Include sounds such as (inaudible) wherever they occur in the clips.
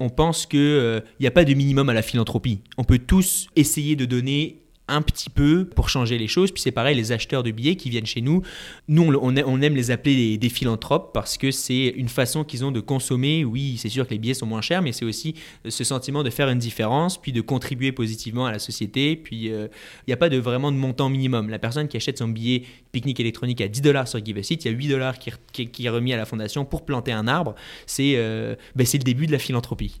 on pense qu'il n'y a pas de minimum à la philanthropie. On peut tous essayer de donner un petit peu pour changer les choses. Puis c'est pareil, les acheteurs de billets qui viennent chez nous, nous on, aime les appeler des, philanthropes parce que c'est une façon qu'ils ont de consommer. Oui, c'est sûr que les billets sont moins chers, mais c'est aussi ce sentiment de faire une différence, puis de contribuer positivement à la société. Puis euh, il n'y a pas de vraiment de montant minimum. La personne qui achète son billet pique-nique électronique à 10 dollars sur Give a Seat, il y a 8 dollars qui, qui, est remis à la fondation pour planter un arbre. C'est euh, ben, le début de la philanthropie.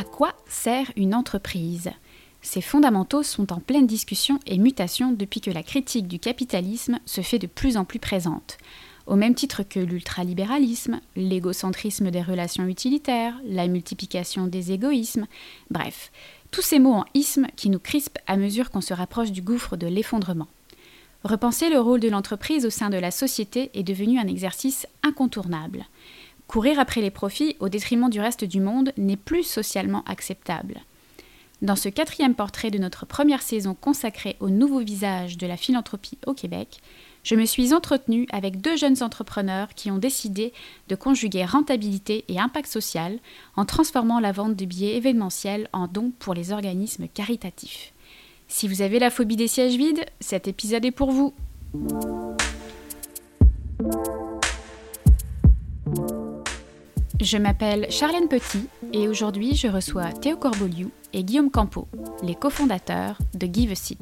À quoi sert une entreprise? Ces fondamentaux sont en pleine discussion et mutation depuis que la critique du capitalisme se fait de plus en plus présente. Au même titre que l'ultralibéralisme, l'égocentrisme des relations utilitaires, la multiplication des égoïsmes, bref, tous ces mots en isme qui nous crispent à mesure qu'on se rapproche du gouffre de l'effondrement. Repenser le rôle de l'entreprise au sein de la société est devenu un exercice incontournable. Courir après les profits au détriment du reste du monde n'est plus socialement acceptable. Dans ce quatrième portrait de notre première saison consacrée au nouveau visage de la philanthropie au Québec, je me suis entretenue avec deux jeunes entrepreneurs qui ont décidé de conjuguer rentabilité et impact social en transformant la vente de billets événementiels en dons pour les organismes caritatifs. Si vous avez la phobie des sièges vides, cet épisode est pour vous. Je m'appelle Charlène Petit et aujourd'hui je reçois Théo Corboliou et Guillaume Campo, les cofondateurs de Give a Seat.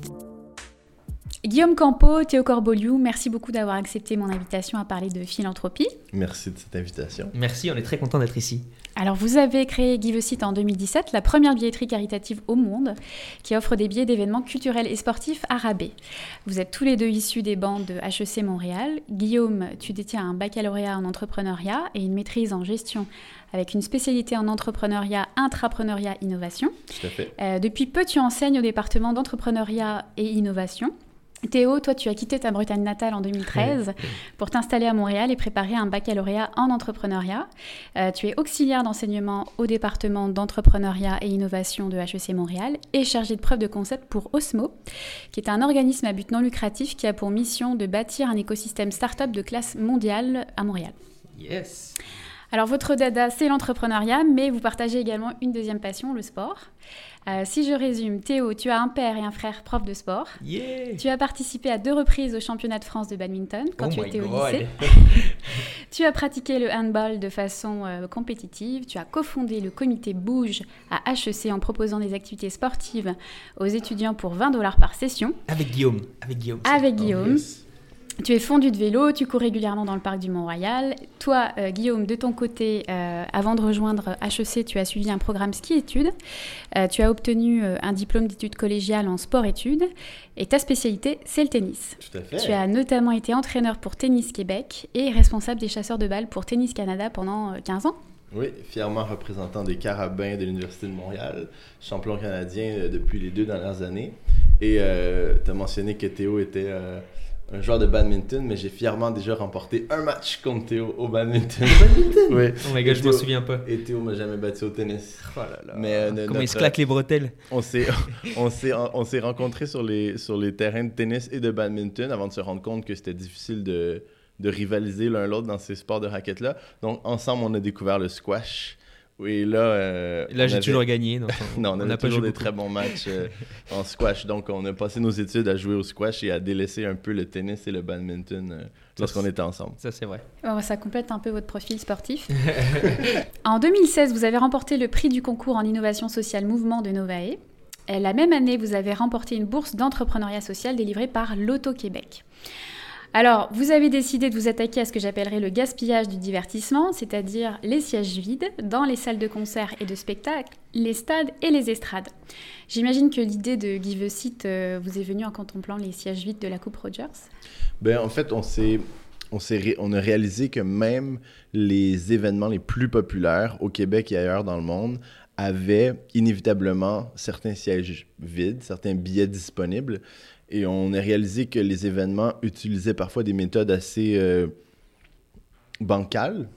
Guillaume Campo, Théo Corboliou, merci beaucoup d'avoir accepté mon invitation à parler de philanthropie. Merci de cette invitation. Merci, on est très content d'être ici. Alors, vous avez créé Give a Seat en 2017, la première billetterie caritative au monde qui offre des billets d'événements culturels et sportifs à rabais. Vous êtes tous les deux issus des bancs de HEC Montréal. Guillaume, tu détiens un baccalauréat en entrepreneuriat et une maîtrise en gestion avec une spécialité en entrepreneuriat, intrapreneuriat, innovation. Tout à fait. Euh, depuis peu, tu enseignes au département d'entrepreneuriat et innovation? Théo, toi, tu as quitté ta Bretagne natale en 2013 pour t'installer à Montréal et préparer un baccalauréat en entrepreneuriat. Euh, tu es auxiliaire d'enseignement au département d'entrepreneuriat et innovation de HEC Montréal et chargé de preuve de concept pour Osmo, qui est un organisme à but non lucratif qui a pour mission de bâtir un écosystème start-up de classe mondiale à Montréal. Yes. Alors, votre dada, c'est l'entrepreneuriat, mais vous partagez également une deuxième passion, le sport. Euh, si je résume, Théo, tu as un père et un frère prof de sport. Tu as participé à deux reprises au championnat de France de badminton quand Oh tu étais au lycée. (laughs) tu as pratiqué le handball de façon euh, compétitive. Tu as cofondé le comité Bouge à HEC en proposant des activités sportives aux étudiants pour 20 dollars par session. Avec Guillaume. Avec Guillaume. Avec Oh, Guillaume. yes. Tu es fondu de vélo, tu cours régulièrement dans le parc du Mont-Royal. Toi, euh, Guillaume, de ton côté, euh, avant de rejoindre HEC, tu as suivi un programme ski-études. Euh, tu as obtenu un diplôme d'études collégiales en sport-études. Et ta spécialité, c'est le tennis. Tout à fait. Tu as notamment été entraîneur pour Tennis Québec et responsable des chasseurs de balles pour Tennis Canada pendant euh, 15 ans. Oui, fièrement représentant des Carabins de l'Université de Montréal, champion canadien depuis les deux dernières années. Et tu as mentionné que Théo était un joueur de badminton, mais j'ai fièrement déjà remporté un match contre Théo au badminton. oui. Oh my god, je m'en Théo- souviens pas. Et Théo m'a jamais battu au tennis. Oh là là. Mais, euh, Comment il notre- se claque les bretelles. On s'est, (laughs) on s'est, on s'est rencontrés sur les, sur les terrains de tennis et de badminton avant de se rendre compte que c'était difficile de, de rivaliser l'un l'autre dans ces sports de raquettes-là. Donc, ensemble, on a découvert le squash Oui, là. euh, Là, j'ai avait- toujours gagné. donc on- (laughs) Non, on pas toujours joué des beaucoup. très bons matchs euh, (laughs) en squash. Donc, on a passé nos études à jouer au squash et à délaisser un peu le tennis et le badminton euh, lorsqu'on était ensemble. Ça, c'est vrai. Oh, ça complète un peu votre profil sportif. (laughs) en 2016, vous avez remporté le prix du concours en innovation sociale Mouvement de Novae. Et la même année, vous avez remporté une bourse d'entrepreneuriat social délivrée par l'Auto-Québec. Alors, vous avez décidé de vous attaquer à ce que j'appellerais le gaspillage du divertissement, c'est-à-dire les sièges vides dans les salles de concert et de spectacle, les stades et les estrades. J'imagine que l'idée de Give a Seat vous est venue en contemplant les sièges vides de la Coupe Rogers. Ben, en fait, on s'est. On, on a réalisé que même les événements les plus populaires au Québec et ailleurs dans le monde avaient inévitablement certains sièges vides, certains billets disponibles. Et on a réalisé que les événements utilisaient parfois des méthodes assez euh, bancales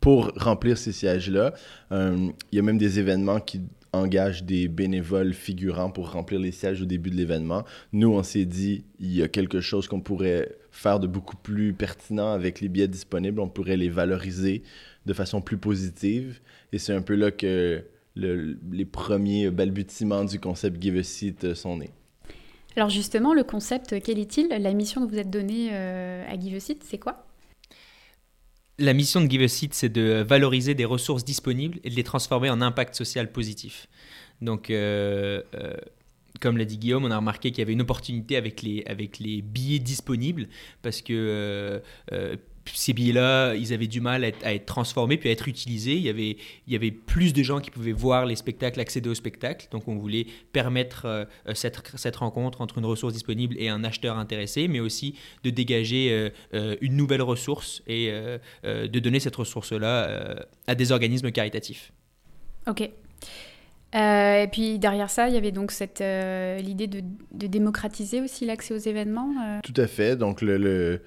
pour remplir ces sièges-là. Euh, Il y a même des événements qui engagent des bénévoles figurants pour remplir les sièges au début de l'événement. Nous, on s'est dit, il y a quelque chose qu'on pourrait faire de beaucoup plus pertinent avec les billets disponibles. On pourrait les valoriser de façon plus positive. Et c'est un peu là que le- les premiers balbutiements du concept Give a Seat sont nés. Alors justement, le concept, quel est-il? La mission que vous êtes donnée euh, à Give a Seat, c'est quoi? La mission de Give a Seat, c'est de valoriser des ressources disponibles et de les transformer en impact social positif. Donc, euh, euh, comme l'a dit Guillaume, on a remarqué qu'il y avait une opportunité avec les, billets disponibles parce que euh, euh, ces billets-là, ils avaient du mal à être, à être transformés puis à être utilisés. Il y, avait, il y avait plus de gens qui pouvaient voir les spectacles, accéder aux spectacles. Donc, on voulait permettre euh, cette, cette rencontre entre une ressource disponible et un acheteur intéressé, mais aussi de dégager euh, euh, une nouvelle ressource et euh, euh, de donner cette ressource-là euh, à des organismes caritatifs. Ok. Euh, et puis derrière ça, il y avait donc cette euh, l'idée de, de démocratiser aussi l'accès aux événements. euh? Tout à fait. Donc, le, le,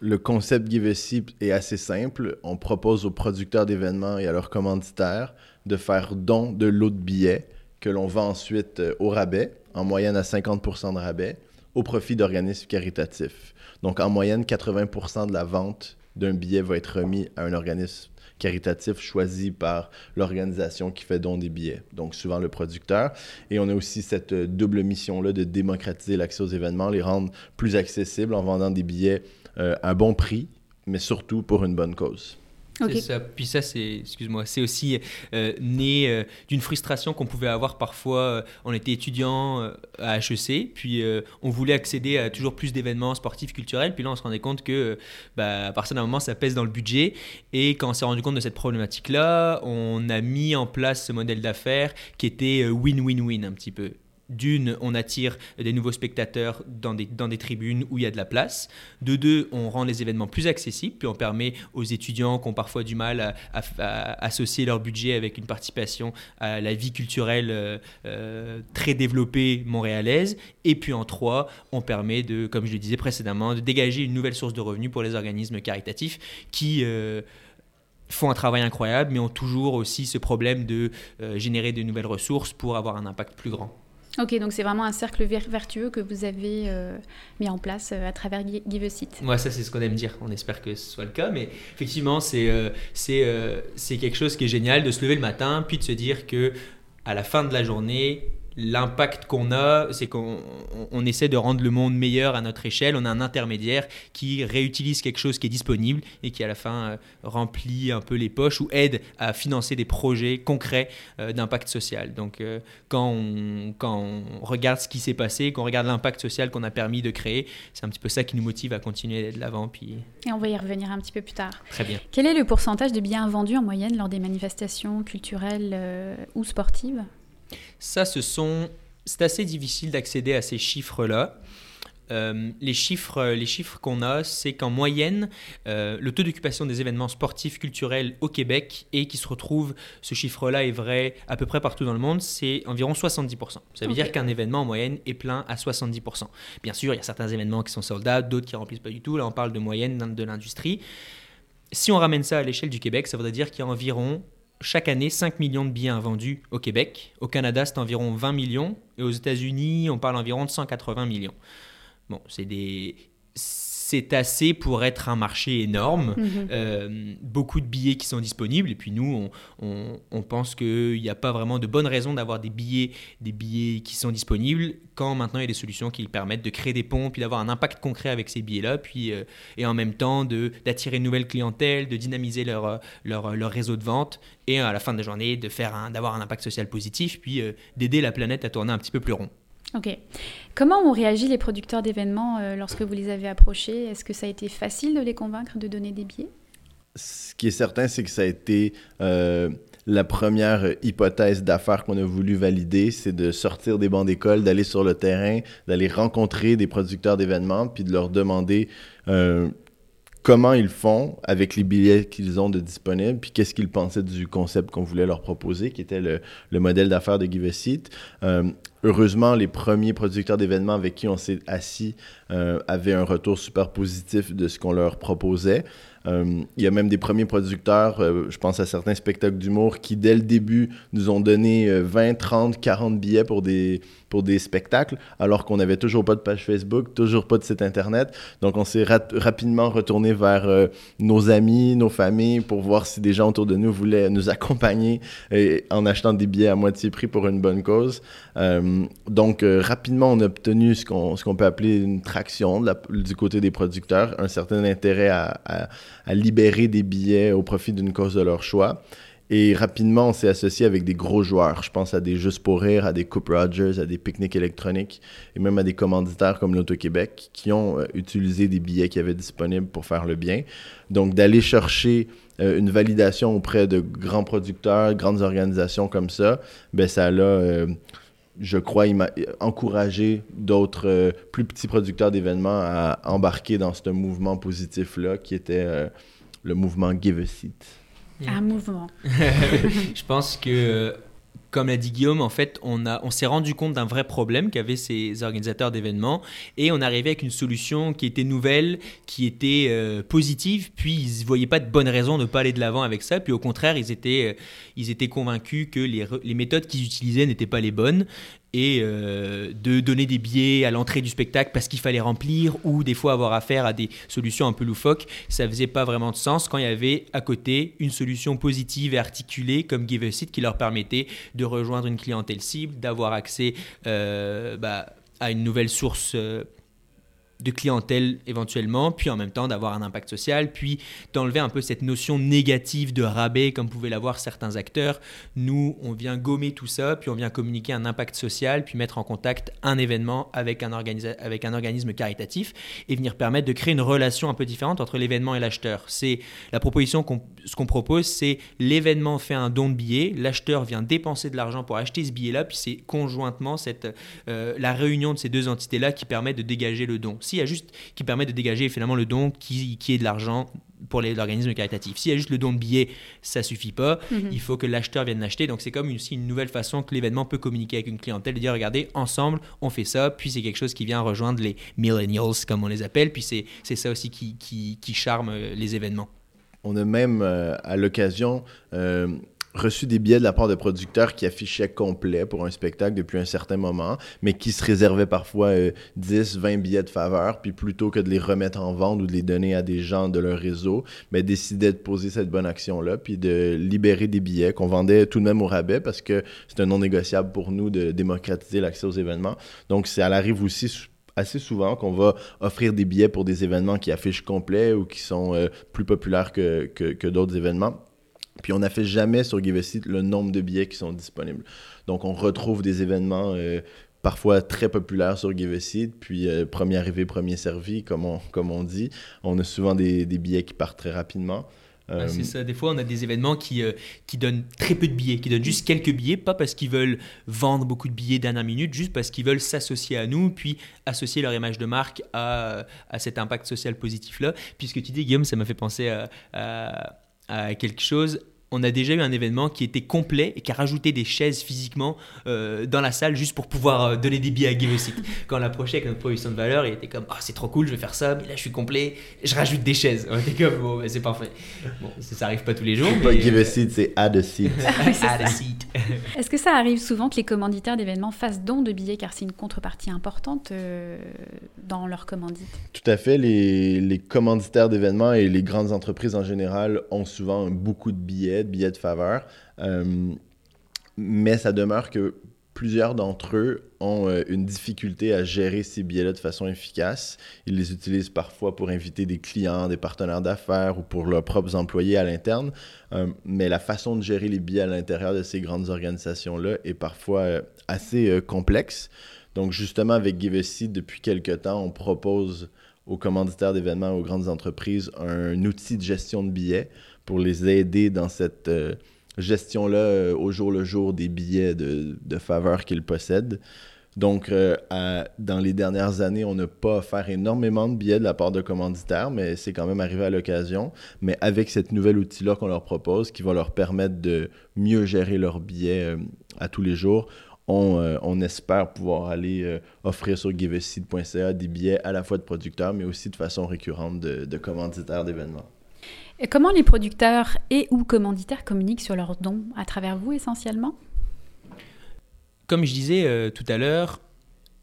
le concept Give a Seat est assez simple. On propose aux producteurs d'événements et à leurs commanditaires de faire don de lots de billets que l'on vend ensuite euh, au rabais, en moyenne à 50% de rabais, au profit d'organismes caritatifs. Donc, en moyenne, 80% de la vente d'un billet va être remis à un organisme caritatif choisi par l'organisation qui fait don des billets, donc souvent le producteur. Et on a aussi cette euh, double mission-là de démocratiser l'accès aux événements, les rendre plus accessibles en vendant des billets euh, à bon prix, mais surtout pour une bonne cause. Ok. C'est ça. Puis ça, c'est, excuse-moi, c'est aussi euh, né euh, d'une frustration qu'on pouvait avoir parfois. euh, on était étudiant euh, à HEC, puis euh, on voulait accéder à toujours plus d'événements sportifs, culturels. Puis là, on se rendait compte que, euh, bah, à partir d'un moment, ça pèse dans le budget. Et quand on s'est rendu compte de cette problématique-là, on a mis en place ce modèle d'affaires qui était euh, win-win-win un petit peu. D'une, on attire des nouveaux spectateurs dans des, tribunes où il y a de la place. De deux, on rend les événements plus accessibles, puis on permet aux étudiants qui ont parfois du mal à, associer leur budget avec une participation à la vie culturelle euh, euh, très développée montréalaise. Et puis en trois, on permet de, comme je le disais précédemment, de dégager une nouvelle source de revenus pour les organismes caritatifs qui... euh, font un travail incroyable, mais ont toujours aussi ce problème de générer de nouvelles ressources pour avoir un impact plus grand. Ok, donc c'est vraiment un cercle ver- vertueux que vous avez euh, mis en place euh, à travers Gi- Give a. Ouais, ça c'est ce qu'on aime dire. On espère que ce soit le cas, mais effectivement, c'est c'est euh, c'est quelque chose qui est génial de se lever le matin, puis de se dire que à la fin de la journée, l'impact qu'on a, c'est qu'on on- on essaie de rendre le monde meilleur à notre échelle. On a un intermédiaire qui réutilise quelque chose qui est disponible et qui à la fin euh, remplit un peu les poches ou aide à financer des projets concrets euh, d'impact social. Donc euh, quand, on, quand on regarde ce qui s'est passé, qu'on regarde l'impact social qu'on a permis de créer, c'est un petit peu ça qui nous motive à continuer d'aller de l'avant. Puis Et on va y revenir un petit peu plus tard. très bien. Quel est le pourcentage de biens vendus en moyenne lors des manifestations culturelles ou sportives? Ça, ce sont, c'est assez difficile d'accéder à ces chiffres-là. Euh, les chiffres, les chiffres qu'on a, c'est qu'en moyenne, euh, le taux d'occupation des événements sportifs culturels au Québec et qui se retrouve, ce chiffre-là est vrai à peu près partout dans le monde, c'est environ 70%. Ça veut dire qu'un événement en moyenne est plein à 70%. Bien sûr, il y a certains événements qui sont soldats, d'autres qui remplissent pas du tout. Là, on parle de moyenne de l'industrie. Si on ramène ça à l'échelle du Québec, ça voudrait dire qu'il y a environ chaque année 5 millions de billets vendus au Québec. Au Canada, c'est environ 20 millions. Et aux États-Unis, on parle environ de 180 millions. Bon, c'est des. C'est assez pour être un marché énorme. Mhm. Euh, beaucoup de billets qui sont disponibles. Et puis nous, on, on- on pense qu'il n'y a pas vraiment de bonne raison d'avoir des billets, des billets qui sont disponibles quand maintenant il y a des solutions qui permettent de créer des ponts, puis d'avoir un impact concret avec ces billets-là, puis euh, et en même temps d'attirer une nouvelle clientèle, de dynamiser leur, euh, leur, leur réseau de vente et à la fin de la journée un- d'avoir un impact social positif, puis euh, d'aider la planète à tourner un petit peu plus rond. Ok. Comment ont réagi les producteurs d'événements euh, lorsque vous les avez approchés? Est-ce que ça a été facile de les convaincre de donner des billets? Ce qui est certain, c'est que ça a été euh, la première hypothèse d'affaires qu'on a voulu valider, c'est de sortir des bancs d'école, d'aller sur le terrain, d'aller rencontrer des producteurs d'événements, puis de leur demander euh, comment ils font avec les billets qu'ils ont de disponibles, puis qu'est-ce qu'ils pensaient du concept qu'on voulait leur proposer, qui était le, le modèle d'affaires de Give a Seat. Heureusement, les premiers producteurs d'événements avec qui on s'est assis euh, avaient un retour super positif de ce qu'on leur proposait. Euh, Il y a même des premiers producteurs, euh, je pense à certains spectacles d'humour, qui dès le début nous ont donné euh, 20, 30, 40 billets pour des, pour des spectacles, alors qu'on n'avait toujours pas de page Facebook, toujours pas de site Internet. Donc on s'est rapidement retourné vers nos amis, nos familles, pour voir si des gens autour de nous voulaient nous accompagner euh, en achetant des billets à moitié prix pour une bonne cause. Euh, donc euh, rapidement, on a obtenu ce qu'on peut appeler une traction du côté des producteurs, un certain intérêt à, libérer des billets au profit d'une cause de leur choix. Et rapidement, on s'est associé avec des gros joueurs. Je pense à des Juste pour rire, à des Coupe Rogers, à des pique-niques électroniques et même à des commanditaires comme l'Auto-Québec qui ont euh, utilisé des billets qui avaient disponibles pour faire le bien. Donc, d'aller chercher une validation auprès de grands producteurs, grandes organisations comme ça, ben ça l'a, euh, je crois, encouragé d'autres euh, plus petits producteurs d'événements à embarquer dans ce mouvement positif-là qui était euh, le mouvement Give a Seat. Un mouvement. (laughs) Je pense que, euh, comme l'a dit Guillaume, en fait, on, on s'est rendu compte d'un vrai problème qu'avaient ces organisateurs d'événements et on arrivait avec une solution qui était nouvelle, qui était euh, positive, puis ils ne voyaient pas de bonne raison de ne pas aller de l'avant avec ça, puis au contraire, ils étaient, euh, ils étaient convaincus que les méthodes qu'ils utilisaient n'étaient pas les bonnes et euh, de donner des billets à l'entrée du spectacle parce qu'il fallait remplir ou des fois avoir affaire à des solutions un peu loufoques, ça faisait pas vraiment de sens quand il y avait à côté une solution positive et articulée comme Give a Seat qui leur permettait de rejoindre une clientèle cible, d'avoir accès euh, bah, à une nouvelle source euh, de clientèle éventuellement, puis en même temps d'avoir un impact social, puis d'enlever un peu cette notion négative de rabais comme pouvaient l'avoir certains acteurs. Nous, on vient gommer tout ça, puis on vient communiquer un impact social, puis mettre en contact un événement avec un, avec un organisme caritatif et venir permettre de créer une relation un peu différente entre l'événement et l'acheteur. C'est la proposition qu'on ce qu'on propose, c'est l'événement fait un don de billets, l'acheteur vient dépenser de l'argent pour acheter ce billet-là, puis c'est conjointement cette, euh, la réunion de ces deux entités-là qui permet de dégager le don. S'il y a juste qui permet de dégager finalement le don qui, qui est de l'argent pour les organismes caritatifs. S'il y a juste le don de billets, ça suffit pas. Mhm. Il faut que l'acheteur vienne l'acheter. Donc c'est comme une- aussi une nouvelle façon que l'événement peut communiquer avec une clientèle, de dire regardez, ensemble, on fait ça. Puis c'est quelque chose qui vient rejoindre les millennials, comme on les appelle. Puis c'est c'est ça aussi qui, qui, qui charme euh, les événements. On a même, euh, à l'occasion, euh, reçu des billets de la part de producteurs qui affichaient complet pour un spectacle depuis un certain moment, mais qui se réservaient parfois euh, 10, 20 billets de faveur, puis plutôt que de les remettre en vente ou de les donner à des gens de leur réseau, mais décidaient de poser cette bonne action-là, puis de libérer des billets qu'on vendait tout de même au rabais parce que c'est un non négociable pour nous de démocratiser l'accès aux événements. Donc, ça arrive aussi assez souvent qu'on va offrir des billets pour des événements qui affichent complet ou qui sont euh, plus populaires que d'autres événements. Puis on n'affiche jamais sur Give a Seat le nombre de billets qui sont disponibles. Donc on retrouve des événements euh, parfois très populaires sur Give a Seat, puis euh, premier arrivé, premier servi, comme on, comme on dit. On a souvent des, des billets qui partent très rapidement. Euh, c'est ça. Des fois, on a des événements qui, euh, qui donnent très peu de billets, qui donnent juste quelques billets, pas parce qu'ils veulent vendre beaucoup de billets dernière minute, juste parce qu'ils veulent s'associer à nous, puis associer leur image de marque à, à cet impact social positif-là. Puis ce que tu dis, Guillaume, ça m'a fait penser à, à- quelque chose. On a déjà eu un événement qui était complet et qui a rajouté des chaises physiquement euh, dans la salle juste pour pouvoir euh, donner des billets à Give (laughs) Quand on l'approchait avec notre proposition de valeur, il était comme Ah, c'est trop cool, je vais faire ça, mais là je suis complet, je rajoute des chaises. On était comme Bon, ben, c'est parfait. Bon, ça, ça arrive pas tous les jours. Pas mais, give euh, a seat, c'est add a seat. (laughs) add a seat. (laughs) Est-ce que ça arrive souvent que les commanditaires d'événements fassent don de billets car c'est une contrepartie importante euh, dans leur commandite? Tout à fait. Les, les commanditaires d'événements et les grandes entreprises en général ont souvent beaucoup de billets, de billets de faveur. Euh, mais ça demeure que plusieurs d'entre eux ont euh, une difficulté à gérer ces billets-là de façon efficace. Ils les utilisent parfois pour inviter des clients, des partenaires d'affaires ou pour leurs propres employés à l'interne. Euh, mais la façon de gérer les billets à l'intérieur de ces grandes organisations-là est parfois assez complexe. Donc justement, avec Give a Seat, depuis quelques temps, on propose aux commanditaires d'événements, aux grandes entreprises, un outil de gestion de billets pour les aider dans cette euh, gestion-là euh, au jour le jour des billets de, faveur qu'ils possèdent. Donc, euh, dans les dernières années, on n'a pas offert énormément de billets de la part de commanditaires, mais c'est quand même arrivé à l'occasion. Mais avec cette nouvel outil-là qu'on leur propose, qui va leur permettre de mieux gérer leurs billets à tous les jours, on, euh, on espère pouvoir aller euh, offrir sur giveaseed.ca des billets à la fois de producteurs, mais aussi de façon récurrente de, de commanditaires d'événements. Et comment les producteurs et ou commanditaires communiquent sur leurs dons? À travers vous essentiellement? Comme je disais euh, tout à l'heure,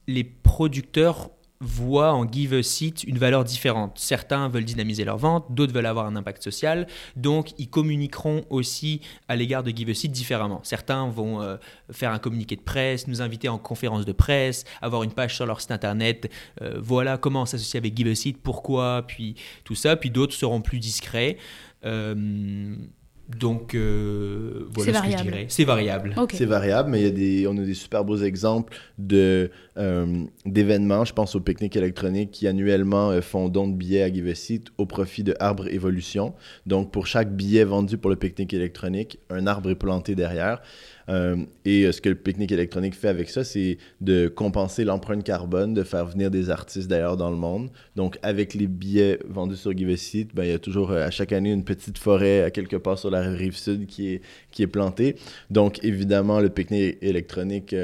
les producteurs voient en Give a Seat une valeur différente. Certains veulent dynamiser leur vente, d'autres veulent avoir un impact social, donc ils communiqueront aussi à l'égard de Give a Seat différemment. Certains vont euh, faire un communiqué de presse, nous inviter en conférence de presse, avoir une page sur leur site internet, euh, voilà comment s'associer avec Give a Seat, pourquoi, puis tout ça, puis d'autres seront plus discrets. Euh, donc euh, C'est voilà ce que je variable. dirais. C'est variable. C'est variable, mais il y a des, on a des super beaux exemples de, euh, d'événements. Je pense au pique-nique électronique qui annuellement euh, font don de billets à Give a Seat au profit de Arbre Évolution. Donc, pour chaque billet vendu pour le pique-nique électronique, un arbre est planté derrière. Euh, et euh, ce que le pique-nique électronique fait avec ça, c'est de compenser l'empreinte carbone, de faire venir des artistes d'ailleurs dans le monde. Donc, avec les billets vendus sur Give a Seat, ben, il y a toujours euh, à chaque année une petite forêt à quelque part sur la rive sud qui est, qui est plantée. Donc, évidemment, le pique-nique électronique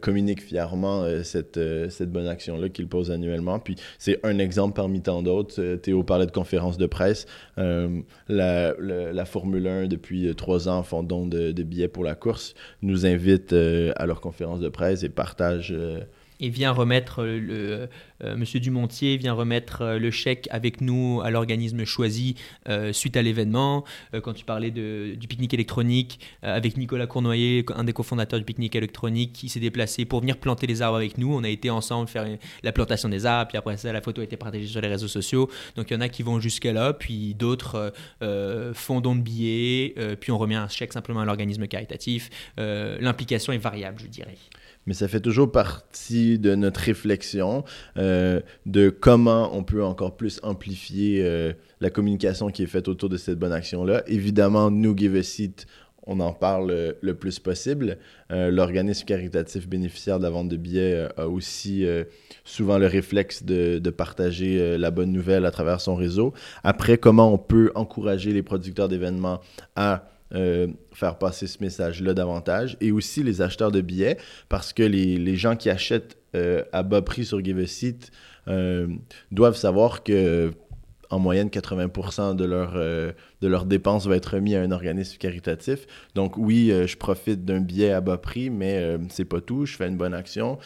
communique fièrement euh, cette, euh, cette bonne action-là qu'il pose annuellement. Puis, c'est un exemple parmi tant d'autres. Euh, Théo parlait de conférences de presse. Euh, la, le- la Formule 1, depuis euh, trois ans, font don de, billets pour la course, nous invitent euh, à leurs conférences de presse et partagent euh, et vient remettre euh, le euh, Monsieur Dumontier vient remettre euh, le chèque avec nous à l'organisme choisi euh, suite à l'événement. Euh, quand tu parlais du pique-nique électronique euh, avec Nicolas Cournoyer, un des cofondateurs du pique-nique électronique, qui s'est déplacé pour venir planter les arbres avec nous. On a été ensemble faire la plantation des arbres, puis après ça, la photo a été partagée sur les réseaux sociaux. Donc il y en a qui vont jusqu'à là, puis d'autres euh, euh, font don de billets, euh, puis on remet un chèque simplement à l'organisme caritatif. Euh, L'implication est variable, je dirais. Mais ça fait toujours partie de notre réflexion euh, de comment on peut encore plus amplifier euh, la communication qui est faite autour de cette bonne action-là. Évidemment, nous, Give a Seat, on en parle euh, le plus possible. L'organisme caritatif bénéficiaire de la vente de billets a aussi souvent le réflexe de, de partager la bonne nouvelle à travers son réseau. Après, comment on peut encourager les producteurs d'événements à euh, faire passer ce message-là davantage et aussi les acheteurs de billets parce que les, les gens qui achètent euh, à bas prix sur Give a Seat euh, doivent savoir que en moyenne 80% de leurs de dépenses va être remis à un organisme caritatif. Donc oui, je profite d'un billet à bas prix, mais euh, c'est pas tout. Je fais une bonne action.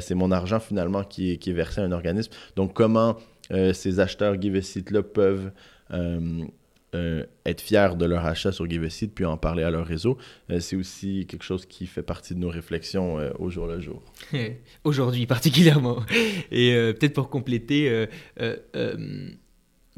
C'est mon argent finalement qui est, qui est versé à un organisme. Donc comment ces acheteurs Give a Seat là peuvent euh, être fiers de leur achat sur Give a Seat puis en parler à leur réseau, euh, c'est aussi quelque chose qui fait partie de nos réflexions euh, au jour le jour. (laughs) Aujourd'hui particulièrement. Et peut-être pour compléter,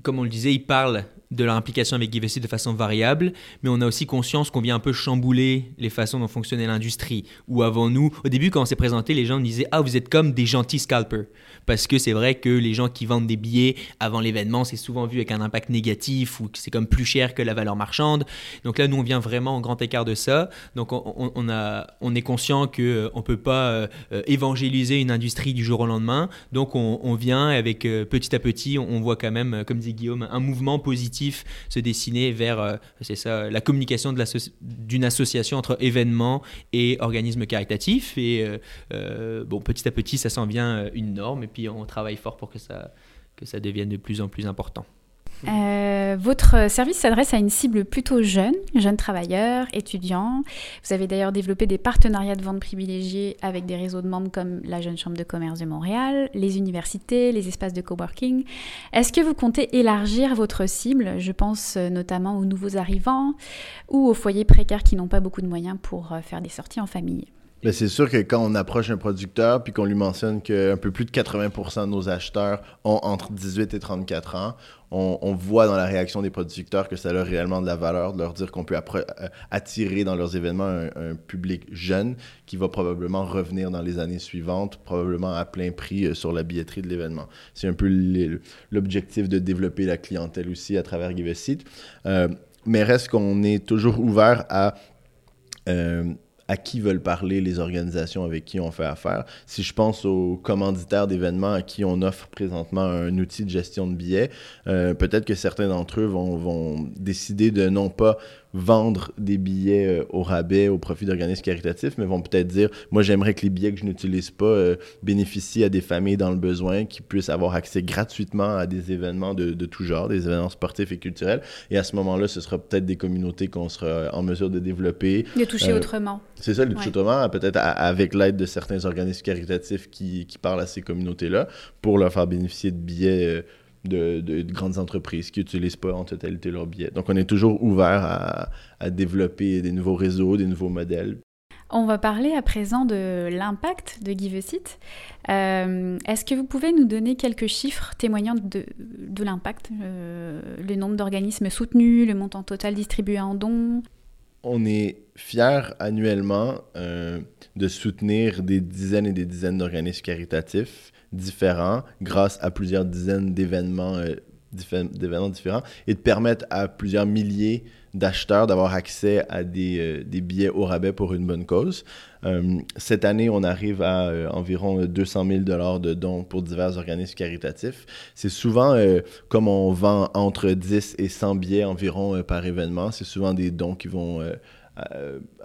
comme on le disait, ils parlent de leur implication avec GiveSeed de façon variable, mais on a aussi conscience qu'on vient un peu chambouler les façons dont fonctionnait l'industrie. Où avant nous, au début quand on s'est présenté, les gens nous disaient ah vous êtes comme des gentils scalpers, parce que c'est vrai que les gens qui vendent des billets avant l'événement, c'est souvent vu avec un impact négatif ou que c'est comme plus cher que la valeur marchande. Donc là nous on vient vraiment en grand écart de ça. Donc on, a, on est conscient que euh, on peut pas euh, euh, évangéliser une industrie du jour au lendemain. Donc on, vient avec euh, petit à petit, on, voit quand même, comme dit Guillaume, un mouvement positif se dessiner vers, euh, la communication d'une association entre événements et organismes caritatifs. Euh, euh, bon, petit à petit, ça s'en vient une norme et puis on travaille fort pour que ça, que ça devienne de plus en plus important. Euh, votre service s'adresse à une cible plutôt jeune, jeunes travailleurs, étudiants. Vous avez d'ailleurs développé des partenariats de vente privilégiés avec des réseaux de membres comme la Jeune Chambre de commerce de Montréal, les universités, les espaces de coworking. Est-ce que vous comptez élargir votre cible Je pense euh, notamment aux nouveaux arrivants ou aux foyers précaires qui n'ont pas beaucoup de moyens pour euh, faire des sorties en famille? Mais c'est sûr que quand on approche un producteur puis qu'on lui mentionne qu'un peu plus de 80% de nos acheteurs ont entre 18 et 34 ans, on, voit dans la réaction des producteurs que ça a réellement de la valeur de leur dire qu'on peut euh, attirer dans leurs événements un, public jeune qui va probablement revenir dans les années suivantes, probablement à plein prix euh, sur la billetterie de l'événement. C'est un peu l'objectif de développer la clientèle aussi à travers Give a Seat. Euh, mais reste qu'on est toujours ouvert à à qui veulent parler les organisations avec qui on fait affaire. Si je pense aux commanditaires d'événements à qui on offre présentement un outil de gestion de billets, euh, peut-être que certains d'entre eux vont, vont décider de non pas vendre des billets euh, au rabais au profit d'organismes caritatifs, mais vont peut-être dire, moi j'aimerais que les billets que je n'utilise pas euh, bénéficient à des familles dans le besoin qui puissent avoir accès gratuitement à des événements de, de tout genre, des événements sportifs et culturels. Et à ce moment-là, ce sera peut-être des communautés qu'on sera en mesure de développer, De toucher Euh, autrement. c'est ça, le Ouais. tutoiement, peut-être avec l'aide de certains organismes caritatifs qui, qui parlent à ces communautés-là pour leur faire bénéficier de billets euh, de, de- de grandes entreprises qui n'utilisent pas en totalité leurs billets. Donc, on est toujours ouvert à, à développer des nouveaux réseaux, des nouveaux modèles. On va parler à présent de l'impact de Give a Seat. Euh, Est-ce que vous pouvez nous donner quelques chiffres témoignant de, de l'impact euh, Le nombre d'organismes soutenus, le montant total distribué en dons? On est fiers annuellement euh, de soutenir des dizaines et des dizaines d'organismes caritatifs différents grâce à plusieurs dizaines d'événements euh, d'événements différents et de permettre à plusieurs milliers d'acheteurs d'avoir accès à des, euh, billets au rabais pour une bonne cause. Euh, cette année, on arrive à environ 200 000 dollars de dons pour divers organismes caritatifs. C'est souvent, comme on vend entre 10 et 100 billets environ par événement, c'est souvent des dons qui vont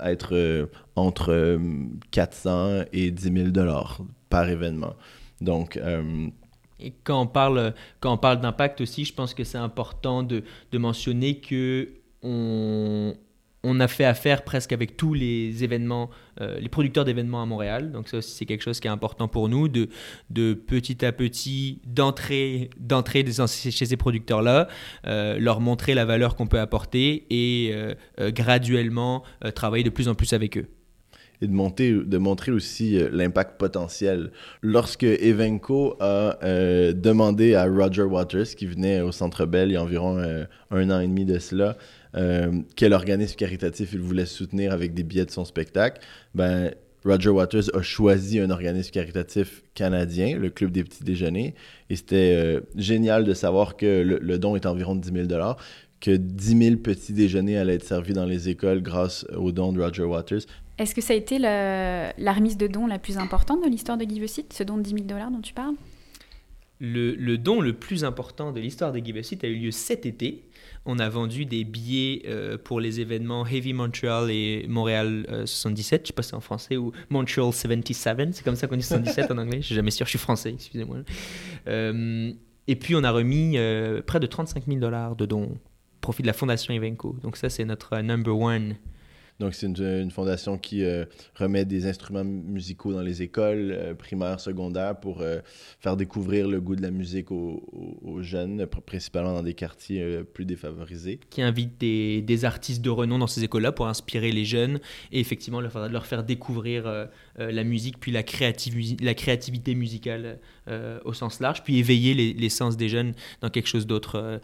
être entre euh, 400 et 10 000 dollars par événement. Donc, euh, Et quand on parle, parle d'impact aussi, je pense que c'est important de, de mentionner que on, on a fait affaire presque avec tous les événements, euh, les producteurs d'événements à Montréal. Donc ça aussi, c'est quelque chose qui est important pour nous, de, de petit à petit, d'entrer chez ces producteurs-là, euh, leur montrer la valeur qu'on peut apporter et graduellement travailler de plus en plus avec eux. Et de, montrer aussi euh, l'impact potentiel. Lorsque Evenco a euh, demandé à Roger Waters, qui venait au Centre Bell il y a environ euh, un an et demi de cela, quel organisme caritatif il voulait soutenir avec des billets de son spectacle, ben, Roger Waters a choisi un organisme caritatif canadien, le Club des Petits Déjeuners, et c'était génial de savoir que le, don est environ de 10 000 que 10 000 petits déjeuners allaient être servis dans les écoles grâce au don de Roger Waters. Est-ce que ça a été la, remise de dons la plus importante de l'histoire de Give a Seat, ce don de 10 000 dollars dont tu parles? Le, don le plus important de l'histoire des Give a eu lieu cet été. On a vendu des billets euh, pour les événements Heavy Montreal et Montréal euh, 77, je sais pas si c'est en français, ou Montreal 77, c'est comme ça qu'on dit 77 en anglais, je suis jamais sûr, je suis français, excusez-moi. Euh, et puis on a remis euh, près de 35 000 dollars de dons profit de la fondation Evenco. Donc ça c'est notre euh, number one. Donc, c'est une, fondation qui euh, remet des instruments musicaux dans les écoles euh, primaires, secondaires pour euh, faire découvrir le goût de la musique aux, jeunes, pr- principalement dans des quartiers plus défavorisés. qui invite des, artistes de renom dans ces écoles-là pour inspirer les jeunes et effectivement leur, faire- découvrir la musique, puis la, créativi- la créativité musicale au sens large, puis éveiller les, sens des jeunes dans quelque chose d'autre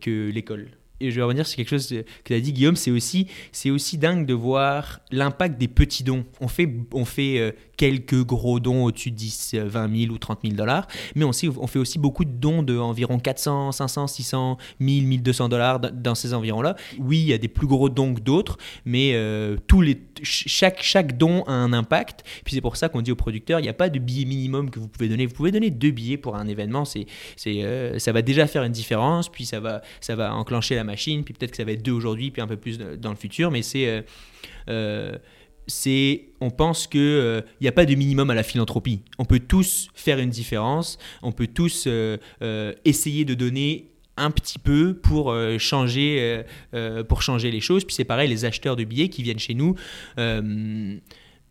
que l'école. Et je vais revenir sur quelque chose que tu as dit, Guillaume, c'est aussi, c'est aussi dingue de voir l'impact des petits dons. On fait, on fait euh, quelques gros dons au-dessus de 10, 20 000 ou 30 000 dollars, mais on, fait aussi beaucoup de dons de environ 400, 500, 600, 1000, 1200 dollars dans ces environs-là. Oui, il y a des plus gros dons que d'autres, mais euh, tous les, chaque, chaque don a un impact. Puis c'est pour ça qu'on dit aux producteurs, il n'y a pas de billet minimum que vous pouvez donner. Vous pouvez donner deux billets pour un événement, c'est, euh, ça va déjà faire une différence, puis ça va, ça va enclencher la machine, puis peut-être que ça va être deux aujourd'hui, puis un peu plus dans le futur, mais c'est... Euh, c'est, on pense qu'il il n'y a pas de minimum à la philanthropie. On peut tous faire une différence, on peut tous essayer de donner un petit peu pour euh, changer euh, euh, pour changer les choses puis c'est pareil les acheteurs de billets qui viennent chez nous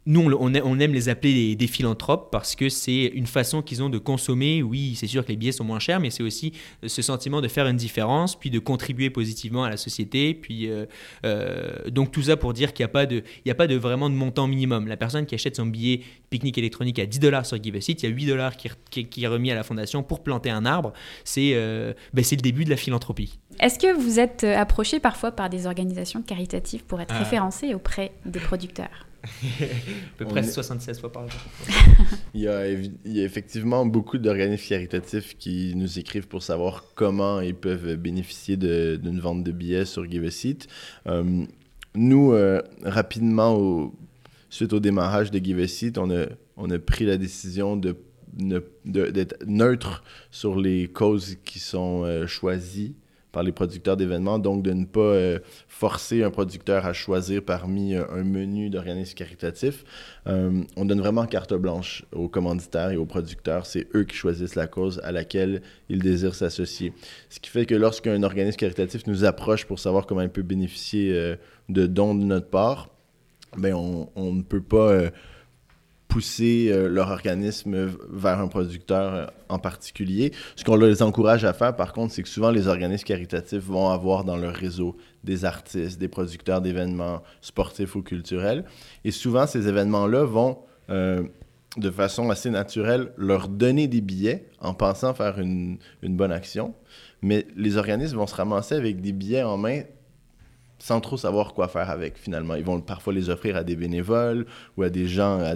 nous, on, aime les appeler des, philanthropes parce que c'est une façon qu'ils ont de consommer. Oui, c'est sûr que les billets sont moins chers, mais c'est aussi ce sentiment de faire une différence, puis de contribuer positivement à la société. Puis, euh, euh, donc tout ça pour dire qu'il n'y a, pas de, il a pas de vraiment de montant minimum. La personne qui achète son billet pique-nique électronique à 10 dollars sur Give a Seat, il y a 8 dollars qui, est remis à la fondation pour planter un arbre. C'est euh, ben, le début de la philanthropie. Est-ce que vous êtes approché parfois par des organisations caritatives pour être référencé auprès des producteurs? (laughs) à peu près 76 fois par jour. il, y a, il y a effectivement beaucoup d'organismes caritatifs qui nous écrivent pour savoir comment ils peuvent bénéficier d'une vente de billets sur Give a Seat. Euh, nous, euh, rapidement, suite au démarrage de Give a Seat, on a, on a pris la décision de d'être neutre sur les causes qui sont euh, choisies par les producteurs d'événements, donc de ne pas euh, forcer un producteur à choisir parmi euh, un menu d'organismes caritatifs. Euh, on donne vraiment carte blanche aux commanditaires et aux producteurs. C'est eux qui choisissent la cause à laquelle ils désirent s'associer. Ce qui fait que lorsqu'un organisme caritatif nous approche pour savoir comment il peut bénéficier de dons de notre part, ben on, on ne peut pas pousser euh, leur organisme vers un producteur euh, en particulier. Ce qu'on les encourage à faire, par contre, c'est que souvent les organismes caritatifs vont avoir dans leur réseau des artistes, des producteurs d'événements sportifs ou culturels. Et souvent, ces événements-là vont, euh, de façon assez naturelle, leur donner des billets en pensant faire une, une bonne action. Mais les organismes vont se ramasser avec des billets en main sans trop savoir quoi faire avec finalement. Ils vont parfois les offrir à des bénévoles ou à des gens, à,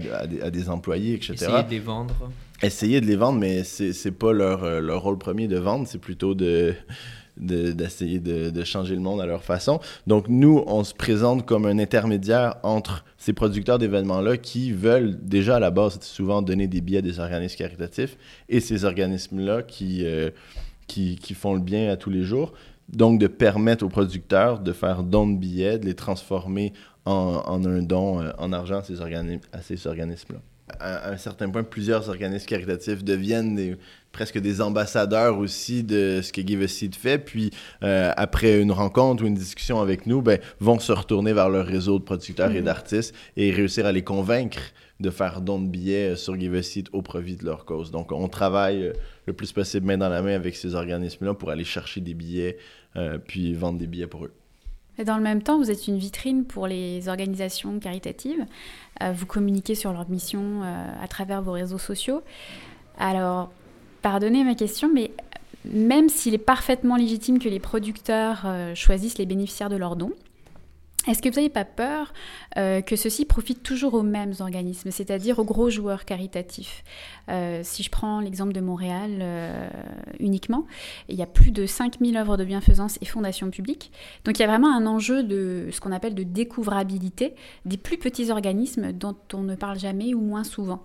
des, employés, etc. Essayer de les vendre. Essayer de les vendre, mais c'est pas leur, euh, leur rôle premier de vendre, c'est plutôt de d'essayer de, de, changer le monde à leur façon. Donc nous, on se présente comme un intermédiaire entre ces producteurs d'événements-là qui veulent déjà à la base souvent donner des billets à des organismes caritatifs et ces organismes-là qui, euh, qui, qui, font le bien à tous les jours. Donc, de permettre aux producteurs de faire don de billets, de les transformer en, un don euh, en argent à ces, organismes-là. À, un certain point, plusieurs organismes caritatifs deviennent presque des ambassadeurs aussi de ce que Give a Seed fait. Puis, euh, après une rencontre ou une discussion avec nous, ben, vont se retourner vers leur réseau de producteurs et mm-hmm. d'artistes et réussir à les convaincre de faire don de billets sur Give a au profit de leur cause. Donc, on travaille euh, le plus possible main dans la main avec ces organismes-là pour aller chercher des billets euh, puis vendre des billets pour eux. Et dans le même temps, vous êtes une vitrine pour les organisations caritatives. Euh, vous communiquez sur leur mission à travers vos réseaux sociaux. Alors, pardonnez ma question, mais même s'il est parfaitement légitime que les producteurs choisissent les bénéficiaires de leurs dons, est-ce que vous n'avez pas peur euh, que ceci profite toujours aux mêmes organismes, c'est-à-dire aux gros joueurs caritatifs? Euh, Si je prends l'exemple de Montréal euh, uniquement, il y a plus de 5000 œuvres de bienfaisance et fondations publiques. Donc il y a vraiment un enjeu de ce qu'on appelle de découvrabilité des plus petits organismes dont on ne parle jamais ou moins souvent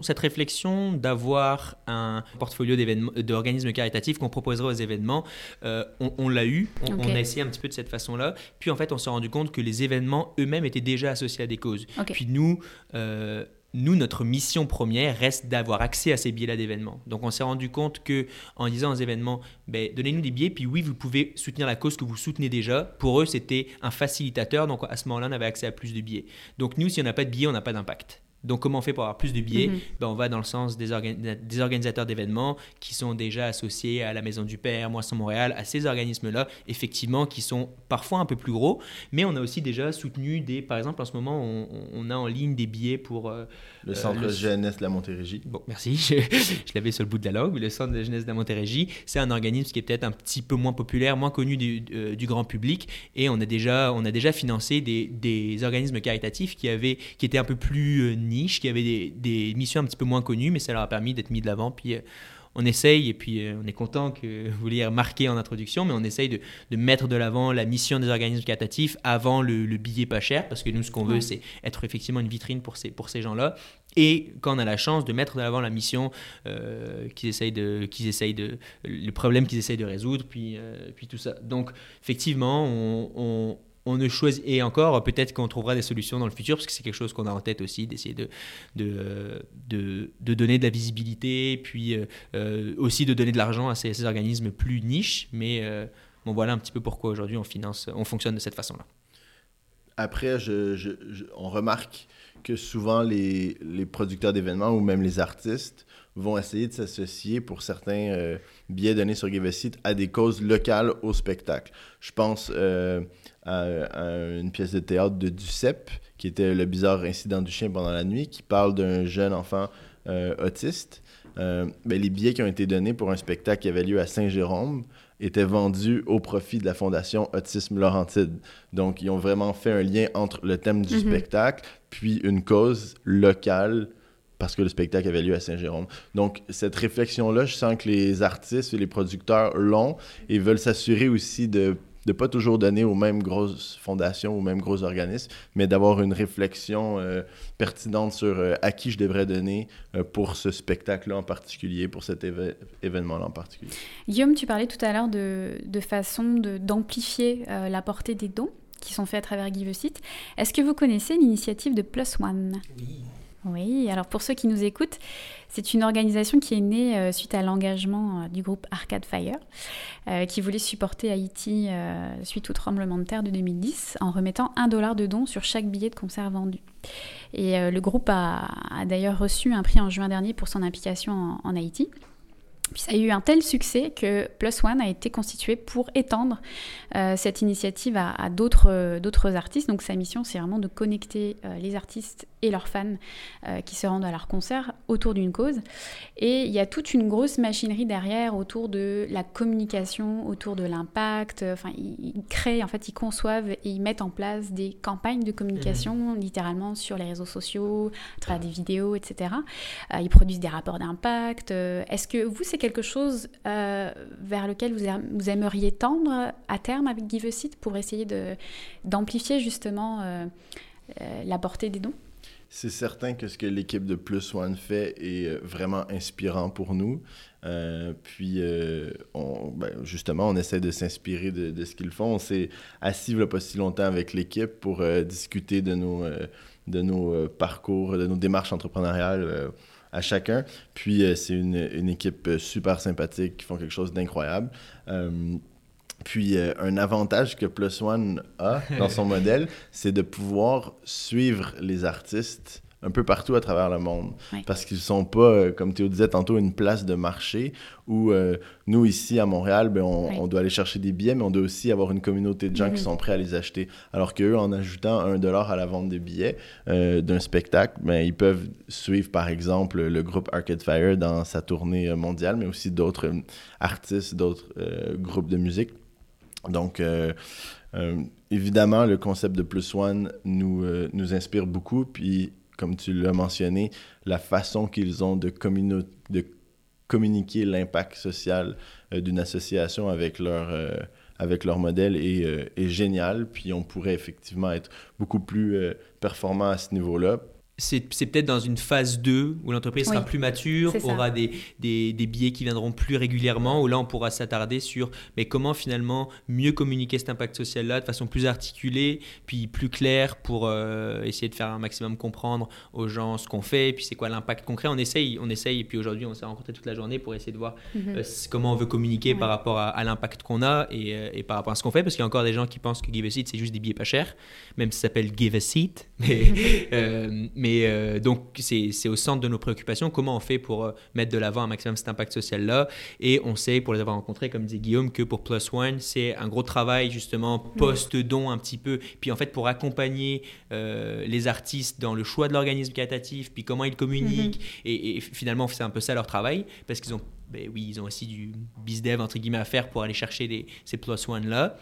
cette réflexion d'avoir un portfolio d'organismes caritatifs qu'on proposerait aux événements, euh, on, l'a eu, on, a essayé un petit peu de cette façon-là. Puis en fait, on s'est rendu compte que les événements eux-mêmes étaient déjà associés à des causes. Puis nous, euh, nous, notre mission première reste d'avoir accès à ces billets-là d'événements. Donc on s'est rendu compte que en disant aux événements, ben, donnez-nous des billets, puis oui, vous pouvez soutenir la cause que vous soutenez déjà. Pour eux, c'était un facilitateur. Donc à ce moment-là, on avait accès à plus de billets. Donc nous, si on n'a pas de billets, on n'a pas d'impact. Donc, comment on fait pour avoir plus de billets? Mhm. ben, On va dans le sens des, orga- des organisateurs d'événements qui sont déjà associés à la Maison du Père, Moisson Montréal, à ces organismes-là, effectivement, qui sont parfois un peu plus gros. Mais on a aussi déjà soutenu des. Par exemple, en ce moment, on, on a en ligne des billets pour. euh, Le Euh, centre le- jeunesse de la Montérégie. Bon, merci. (laughs) Je, je l'avais sur le bout de la langue. Le Centre de jeunesse de la Montérégie, c'est un organisme qui est peut-être un petit peu moins populaire, moins connu du, euh, du grand public. Et on a déjà, on a déjà financé des, des organismes caritatifs qui, avaient, qui étaient un peu plus qui avaient des, des missions un petit peu moins connues, mais ça leur a permis d'être mis de l'avant. Puis euh, on essaye, et puis euh, on est content que vous l'ayez remarqué en introduction, mais on essaye de, de mettre de l'avant la mission des organismes caritatifs avant le, le billet pas cher, parce que nous, ce qu'on veut, c'est être effectivement une vitrine pour ces, pour ces gens-là. Et quand on a la chance de mettre de l'avant la mission euh, qu'ils essayent de, qu'ils essayent de, le problème qu'ils essayent de résoudre, puis, euh, puis tout ça. Donc, effectivement, on, on, on ne choisit, et encore, peut-être qu'on trouvera des solutions dans le futur, parce que c'est quelque chose qu'on a en tête aussi, d'essayer de, de, de, donner de la visibilité, puis euh, aussi de donner de l'argent à ces, organismes plus niches. Mais euh, bon, voilà un petit peu pourquoi aujourd'hui on finance, on fonctionne de cette façon-là. Après, je, je- je- on remarque que souvent les, les producteurs d'événements ou même les artistes vont essayer de s'associer pour certains euh, billets donnés sur Give a Seat à des causes locales au spectacle. Je pense euh, à, à une pièce de théâtre de Duceppe qui était Le bizarre incident du chien pendant la nuit, qui parle d'un jeune enfant euh, autiste. Euh, ben, les billets qui ont été donnés pour un spectacle qui avait lieu à Saint-Jérôme étaient vendus au profit de la Fondation Autisme Laurentide. Donc, ils ont vraiment fait un lien entre le thème du Mhm. spectacle puis une cause locale parce que le spectacle avait lieu à Saint-Jérôme. Donc, cette réflexion-là, je sens que les artistes et les producteurs l'ont et veulent s'assurer aussi de ne pas toujours donner aux mêmes grosses fondations, aux mêmes gros organismes, mais d'avoir une réflexion euh, pertinente sur euh, à qui je devrais donner euh, pour ce spectacle-là en particulier, pour cet éve- événement-là en particulier. Guillaume, tu parlais tout à l'heure de, de façon de- d'amplifier euh, la portée des dons qui sont faits à travers Give a Seat. Est-ce que vous connaissez l'initiative de Plus One? Oui. Oui, alors pour ceux qui nous écoutent, c'est une organisation qui est née euh, suite à l'engagement euh, du groupe Arcade Fire, euh, qui voulait supporter Haïti suite au tremblement de terre de 2010 en remettant un dollar de don sur chaque billet de concert vendu. Et le groupe a, d'ailleurs reçu un prix en juin dernier pour son implication en Haïti. Puis ça a eu un tel succès que Plus One a été constitué pour étendre euh, cette initiative à, à d'autres euh, d'autres artistes. Donc sa mission, c'est vraiment de connecter euh, les artistes et leurs fans qui se rendent à leur concert autour d'une cause. Et il y a toute une grosse machinerie derrière autour de la communication, autour de l'impact. Enfin, ils, ils créent, en fait, ils conçoivent et ils mettent en place des campagnes de communication, littéralement sur les réseaux sociaux, à travers des vidéos, etc. Ils produisent des rapports d'impact. Est-ce que vous, c'est quelque chose euh, vers lequel vous, aim- vous aimeriez tendre à terme avec Give a Seat pour essayer d'amplifier justement euh, euh, la portée des dons? C'est certain que ce que l'équipe de Plus One fait est vraiment inspirant pour nous. Puis, ben, justement, on essaie de s'inspirer de, ce qu'ils font. On s'est assis il y a pas si longtemps avec l'équipe pour discuter de nos, parcours, de nos démarches entrepreneuriales à chacun. Puis, euh, c'est une, une équipe euh, super sympathique qui font quelque chose d'incroyable. Euh, puis, euh, un avantage que Plus One a dans son (laughs) modèle, c'est de pouvoir suivre les artistes un peu partout à travers le monde. Ouais. Parce qu'ils sont pas, euh, comme Théo disait tantôt, une place de marché où euh, nous, ici à Montréal, ben, on, Ouais. on doit aller chercher des billets, mais on doit aussi avoir une communauté de gens qui sont prêts à les acheter. Alors qu'eux, en ajoutant un dollar à la vente des billets euh, d'un spectacle, ben, ils peuvent suivre, par exemple, le groupe Arcade Fire dans sa tournée mondiale, mais aussi d'autres artistes, d'autres groupes de musique. Donc, évidemment, le concept de Plus One nous, nous inspire beaucoup. Puis, comme tu l'as mentionné, la façon qu'ils ont de, de communiquer l'impact social euh, d'une association avec leur, euh, avec leur modèle est, euh, est. Puis, on pourrait effectivement être beaucoup plus euh, performant à ce niveau-là. C'est c'est peut-être dans une phase 2 où l'entreprise sera Oui, plus mature, aura des, des, des billets qui viendront plus régulièrement, où là on pourra s'attarder sur mais comment finalement mieux communiquer cet impact social-là de façon plus articulée, puis plus claire pour euh, essayer de faire un maximum comprendre aux gens ce qu'on fait, puis c'est quoi l'impact concret. On essaye, on essaye, et puis aujourd'hui on s'est rencontrés toute la journée pour essayer de voir Mhm. euh, comment on veut communiquer Ouais. par rapport à, à l'impact qu'on a et, euh, et par rapport à ce qu'on fait, parce qu'il y a encore des gens qui pensent que Give a Seat c'est juste des billets pas chers, même si ça s'appelle Give a Seat. Mais, (laughs) euh, mais Mais euh, donc, c'est au centre de nos préoccupations. Comment on fait pour euh, mettre de l'avant un maximum cet impact social-là? Et on sait, pour les avoir rencontrés, comme disait Guillaume, que pour Plus One, c'est un gros travail, justement, post-don un petit peu. Puis en fait, pour accompagner euh, les artistes dans le choix de l'organisme caritatif, puis comment ils communiquent. et, et finalement, c'est un peu ça leur travail, parce qu'ils ont ben oui, ils ont aussi du bizdev entre guillemets à faire pour aller chercher ces plus one là.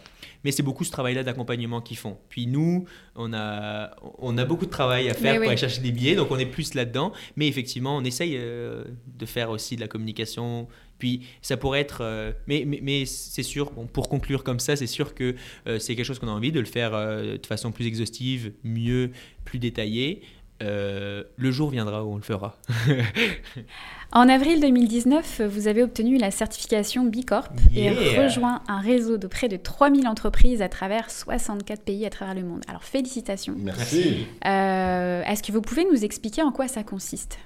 Mais c'est beaucoup ce travail-là d'accompagnement qu'ils font. Puis nous, on a, on a beaucoup de travail à faire Mais pour oui. aller chercher des billets, donc on est plus là-dedans. Mais effectivement, on essaye euh, de faire aussi de la communication. Puis ça pourrait être. euh, mais mais, mais c'est sûr, bon, pour conclure comme ça, c'est sûr que euh, c'est quelque chose qu'on a envie de le faire de façon plus exhaustive, mieux, plus détaillée. Le jour viendra où on le fera. (laughs) En avril 2019, vous avez obtenu la certification B Corp et Yeah. rejoint un réseau de près de 3000 entreprises à travers 64 pays à travers le monde. Alors félicitations. Merci. Euh, Est-ce que vous pouvez nous expliquer en quoi ça consiste?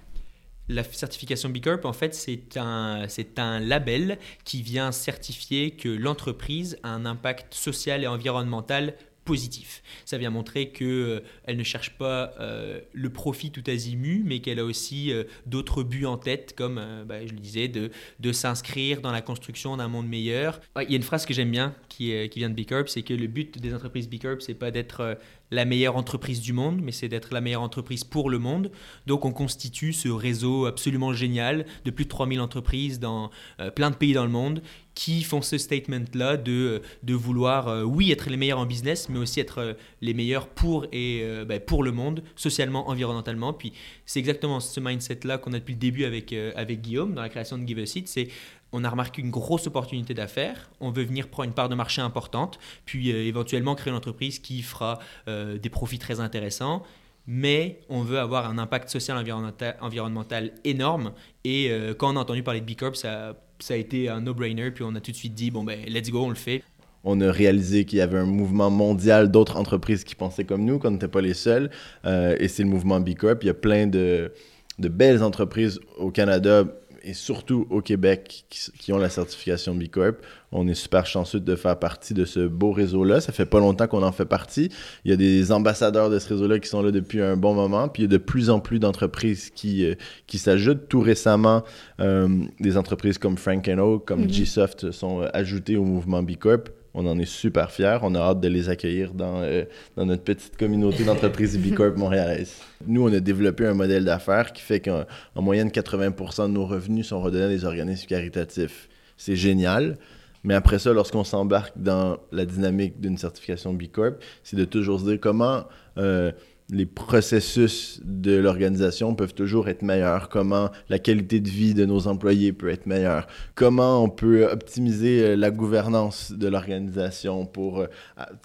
La certification B Corp, en fait, c'est un, c'est un label qui vient certifier que l'entreprise a un impact social et environnemental positif. Ça vient montrer qu'elle ne cherche pas euh, le profit tout azimut, mais qu'elle a aussi euh, d'autres buts en tête, comme, euh, bah, je le disais, de, s'inscrire dans la construction d'un monde meilleur. Il y a une phrase que j'aime bien qui, vient de B Corp, c'est que le but des entreprises B Corp, c'est pas d'être euh, la meilleure entreprise du monde, mais c'est d'être la meilleure entreprise pour le monde. Donc on constitue ce réseau absolument génial de plus de 3000 entreprises dans euh, plein de pays dans le monde qui font ce statement-là de, de vouloir, euh, oui, être les meilleurs en business, mais aussi être euh, les meilleurs pour, et, euh, ben, pour le monde, socialement, environnementalement. Puis c'est exactement ce mindset-là qu'on a depuis le début avec, euh, avec Guillaume dans la création de Give a Seat. C'est on a remarqué une grosse opportunité d'affaires, on veut venir prendre une part de marché importante, puis euh, éventuellement créer une entreprise qui fera euh, des profits très intéressants, mais on veut avoir un impact social environnemental, environnemental énorme. Et euh, quand on a entendu parler de B Corp, ça, ça a été un no-brainer, puis on a tout de suite dit, bon ben let's go, on le fait. On a réalisé qu'il y avait un mouvement mondial d'autres entreprises qui pensaient comme nous, qu'on n'était pas les seuls. Euh, et c'est le mouvement B Corp. Il y a plein de, de belles entreprises au Canada et surtout au Québec qui, qui ont la certification B Corp. On est super chanceux de faire partie de ce beau réseau-là. Ça fait pas longtemps qu'on en fait partie. Il y a des ambassadeurs de ce réseau-là qui sont là depuis un bon moment. Puis il y a de plus en plus d'entreprises qui, euh, qui s'ajoutent. Tout récemment, euh, des entreprises comme Frank Oak, comme Mhm. Gsoft sont euh, ajoutées au mouvement B Corp. On en est super fiers. On a hâte de les accueillir dans, euh, notre petite communauté d'entreprises B Corp montréalaises. Nous, on a développé un modèle d'affaires qui fait qu'en en moyenne, 80% de nos revenus sont redonnés à des organismes caritatifs. C'est génial. Mais après ça, lorsqu'on s'embarque dans la dynamique d'une certification B Corp, c'est de toujours se dire comment euh, les processus de l'organisation peuvent toujours être meilleurs, comment la qualité de vie de nos employés peut être meilleure, comment on peut optimiser euh, la gouvernance de l'organisation pour, euh,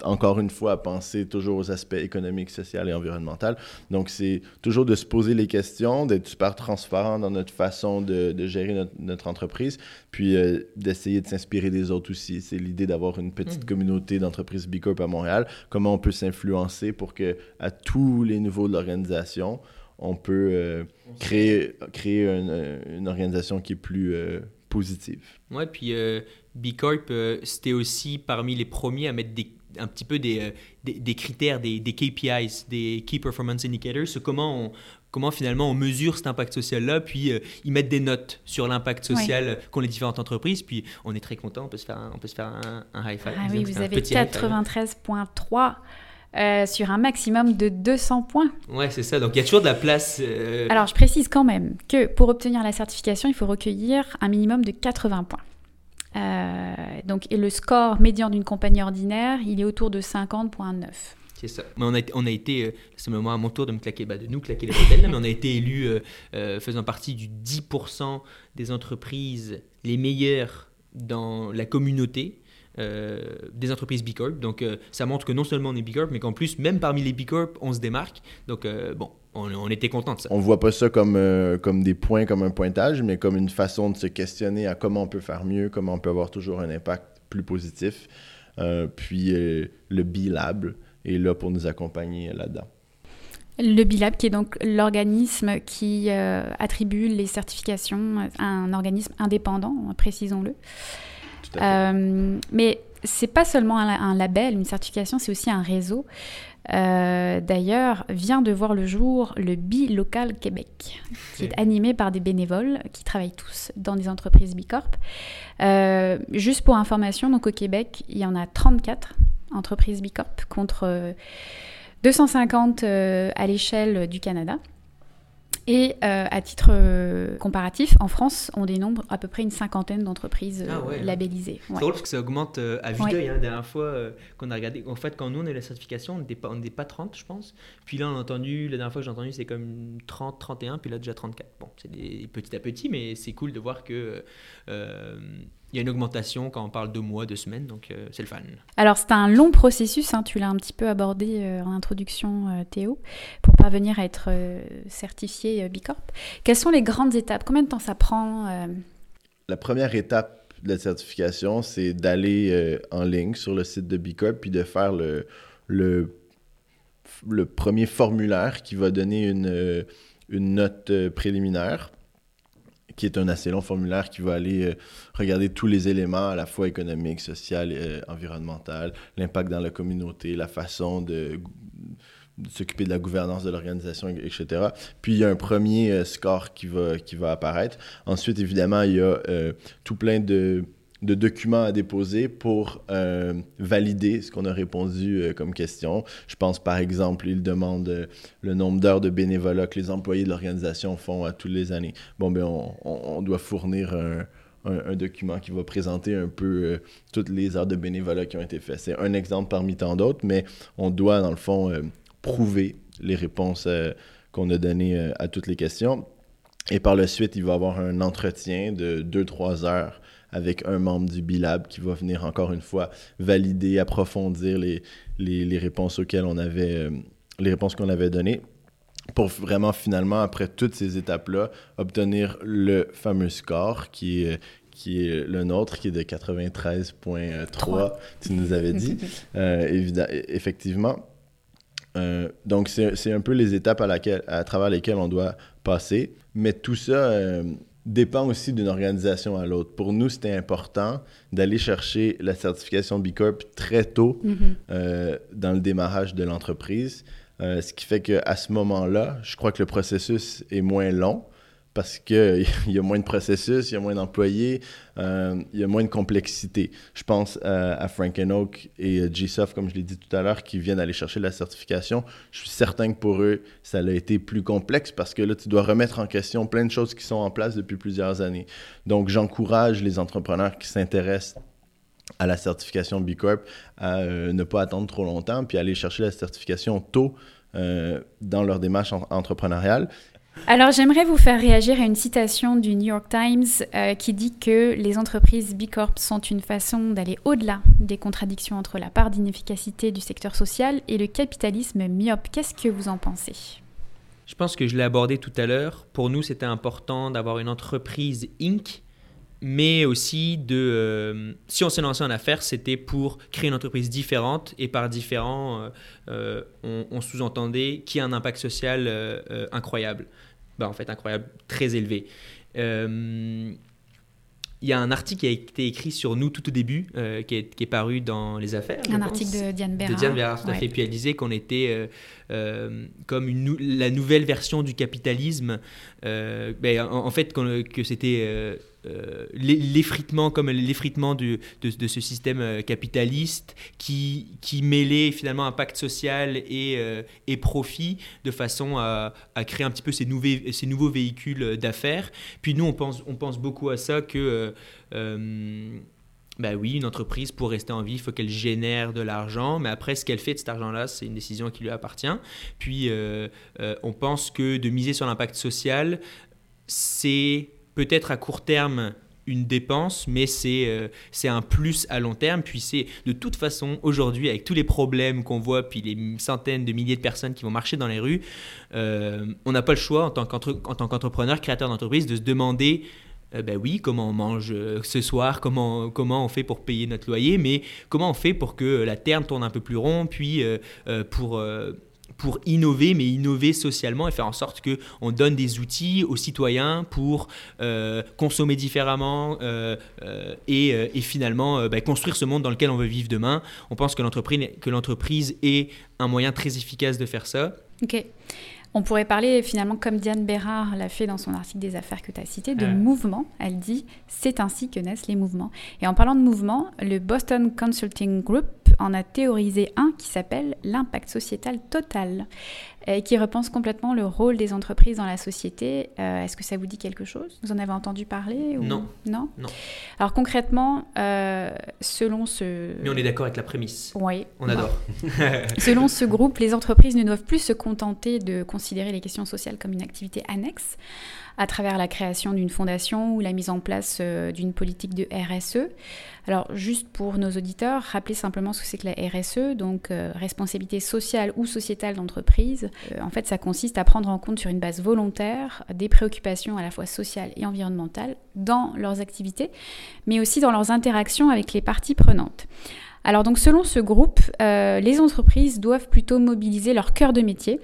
encore une fois, penser toujours aux aspects économiques, sociaux et environnementaux. Donc, c'est toujours de se poser les questions, d'être super transparent dans notre façon de, gérer notre entreprise, puis euh, d'essayer de s'inspirer des autres aussi. C'est l'idée d'avoir une petite Mhm. communauté d'entreprises B Corp à Montréal. Comment on peut s'influencer pour que à tous les niveaux de l'organisation, on peut euh, créer, créer une, euh, une organisation qui est plus euh, positive. Ouais, puis B Corp, c'était aussi parmi les premiers à mettre des, un petit peu des, des, des critères, des, des KPIs, des Key Performance Indicators, comment on, comment finalement on mesure cet impact social-là, puis euh, ils mettent des notes sur l'impact social qu'ont les différentes entreprises, puis on est très content, on peut se faire un, on peut se faire un, un high five. Ah oui, vous avez petit high five. 93.3 euh, sur un maximum de 200 points. Ouais, c'est ça, donc il y a toujours de la place. euh, Alors, je précise quand même que pour obtenir la certification, il faut recueillir un minimum de 80 points. Euh, donc, et le score médian d'une compagnie ordinaire, il est autour de 50.9. Ça. Mais on a, été- euh, c'est le à mon tour bah, de nous claquer les bretelles, mais on a été élu euh, euh, faisant partie du 10% des entreprises les meilleures dans la communauté des entreprises B Corp. Donc ça montre que non seulement on est B Corp, mais qu'en plus, même parmi les B Corp, on se démarque. Donc bon, on, était content de ça. On voit pas ça comme, comme des points, comme un pointage, mais comme une façon de se questionner à comment on peut faire mieux, comment on peut avoir toujours un impact plus positif. Puis le B-Lab est là pour nous accompagner là-dedans. Le BILAB, qui est donc l'organisme qui euh, attribue les certifications à un organisme indépendant, précisons-le. Euh, mais c'est pas seulement un, un label, une certification, c'est aussi un réseau. Euh, D'ailleurs, vient de voir le jour le Bi-Local Québec, qui est animé par des bénévoles qui travaillent tous dans des entreprises Bicorp. Euh, juste pour information, donc au Québec, il y en a 34 entreprises Bicorp contre euh, 250 euh, à l'échelle du Canada. Et euh, à titre euh, comparatif, en France, on dénombre à peu près une cinquantaine d'entreprises euh, Ah ouais. labellisées. C'est Ouais. drôle parce que ça augmente euh, à vue Ouais. d'œil. hein. La dernière fois euh, qu'on a regardé, en fait, quand nous on a eu la certification, on n'était pas, pas 30, je pense. Puis là, on a entendu, la dernière fois que j'ai entendu, c'est comme 30, 31, puis là déjà 34. Bon, c'est petit à petit, mais c'est cool de voir que euh, il y a une augmentation quand on parle de mois, de semaines, donc euh, c'est le fun. Alors c'est un long processus, hein, tu l'as un petit peu abordé euh, en introduction euh, Théo, pour parvenir à être euh, certifié euh, Bicorp. Quelles sont les grandes étapes? Combien de temps ça prend euh, La première étape de la certification, c'est d'aller euh, en ligne sur le site de Bicorp puis de faire le, le, le premier formulaire qui va donner une, une note préliminaire, qui est un assez long formulaire qui va aller euh, regarder tous les éléments, à la fois économiques, social, euh, environnemental, l'impact dans la communauté, la façon de de s'occuper de la gouvernance de l'organisation, etc. Puis il y a un premier euh, score qui va, qui va apparaître. Ensuite, évidemment, il y a euh, tout plein de, de documents à déposer pour euh, valider ce qu'on a répondu euh, comme question. Je pense, par exemple, il demande euh, le nombre d'heures de bénévolat que les employés de l'organisation font à toutes les années. Bon, ben, on, doit fournir un, un- document qui va présenter un peu toutes les heures de bénévolat qui ont été faites. C'est un exemple parmi tant d'autres, mais on doit, dans le fond, prouver les réponses qu'on a données à toutes les questions. Et par la suite, il va y avoir un entretien de 2-3 heures avec un membre du BILAB qui va venir encore une fois valider, approfondir les, les, les réponses auxquelles on avait, euh, les réponses qu'on avait données pour vraiment finalement, après toutes ces étapes-là, obtenir le fameux score qui est, qui est le nôtre, qui est de 93.3, tu nous avais dit. (laughs) Euh, évidemment, effectivement. Euh, donc, c'est c'est un peu les étapes à, laquelle, à travers lesquelles on doit passer. Mais tout ça euh, dépend aussi d'une organisation à l'autre. Pour nous, c'était important d'aller chercher la certification B Corp très tôt mhm. euh, dans le démarrage de l'entreprise. Euh, ce qui fait qu'à ce moment-là, je crois que le processus est moins long parce qu'il (laughs) y a moins de processus, il y a moins d'employés, euh, il y a moins de complexité. Je pense à Frank Oak et euh, GSoft, comme je l'ai dit tout à l'heure, qui viennent aller chercher la certification. Je suis certain que pour eux, ça a été plus complexe parce que là, tu dois remettre en question plein de choses qui sont en place depuis plusieurs années. Donc, j'encourage les entrepreneurs qui s'intéressent à la certification B Corp à euh, ne pas attendre trop longtemps puis aller chercher la certification tôt dans leur démarche en- entrepreneuriale. Alors j'aimerais vous faire réagir à une citation du New York Times euh, qui dit que les entreprises B Corp sont une façon d'aller au-delà des contradictions entre la part d'inefficacité du secteur social et le capitalisme myope. Qu'est-ce que vous en pensez? Je pense que je l'ai abordé tout à l'heure. Pour nous, c'était important d'avoir une entreprise Inc., mais aussi de... euh, si on s'est lancé en affaires, c'était pour créer une entreprise différente, et par différent, euh, euh, on, on sous-entendait qui a un impact social incroyable. Ben, en fait, incroyable, très élevé. Il y a un article qui a été écrit sur nous tout au début, euh, qui, est, qui est paru dans Les Affaires. Un pense. article de Diane Bérard. De Diane Bérard, tout à Ouais. fait. Puis elle disait qu'on était euh, euh, comme une nou- la nouvelle version du capitalisme. Ben, en, en fait, que c'était euh, l'e- l'effritement, comme l'effritement de, de ce système euh, capitaliste qui, qui mêlait finalement impact social et, euh, et profit de façon à, à créer un petit peu ces, nouveaux ces nouveaux véhicules d'affaires. Puis nous, on pense, on pense beaucoup à ça que... euh, ben oui, une entreprise, pour rester en vie, il faut qu'elle génère de l'argent, mais après, ce qu'elle fait de cet argent-là, c'est une décision qui lui appartient. Puis, on pense que de miser sur l'impact social, c'est peut-être à court terme une dépense, mais c'est euh, c'est un plus à long terme. Puis c'est de toute façon, aujourd'hui, avec tous les problèmes qu'on voit, puis les centaines de milliers de personnes qui vont marcher dans les rues, euh, on n'a pas le choix en tant qu'entre- en tant qu'entrepreneur, créateur d'entreprise, de se demander euh, ben oui, comment on mange ce soir, comment, comment on fait pour payer notre loyer, mais comment on fait pour que la terre tourne un peu plus rond, puis pour, pour innover, mais innover socialement et faire en sorte que on donne des outils aux citoyens pour euh, consommer différemment euh, euh, et, et, finalement bah, construire ce monde dans lequel on veut vivre demain. On pense que l'entreprise, que l'entreprise est un moyen très efficace de faire ça. Ok. On pourrait parler finalement, comme Diane Bérard l'a fait dans son article des affaires que tu as cité, de mouvement. Elle dit c'est ainsi que naissent les mouvements. Et en parlant de mouvement, le Boston Consulting Group en a théorisé un qui s'appelle l'impact sociétal total et qui repense complètement le rôle des entreprises dans la société. Euh, est-ce que ça vous dit quelque chose? Vous en avez entendu parler Non. Non? Non. Alors concrètement, euh, selon ce... Mais on est d'accord avec la prémisse. Oui. On adore. (laughs) selon ce groupe, les entreprises ne doivent plus se contenter de considérer les questions sociales comme une activité annexe à travers la création d'une fondation ou la mise en place euh, d'une politique de RSE. Alors juste pour nos auditeurs, rappelez simplement ce que c'est que la RSE, donc euh, responsabilité sociale ou sociétale d'entreprise. Euh, en fait, ça consiste à prendre en compte sur une base volontaire des préoccupations à la fois sociales et environnementales dans leurs activités, mais aussi dans leurs interactions avec les parties prenantes. Alors donc selon ce groupe, les entreprises doivent plutôt mobiliser leur cœur de métier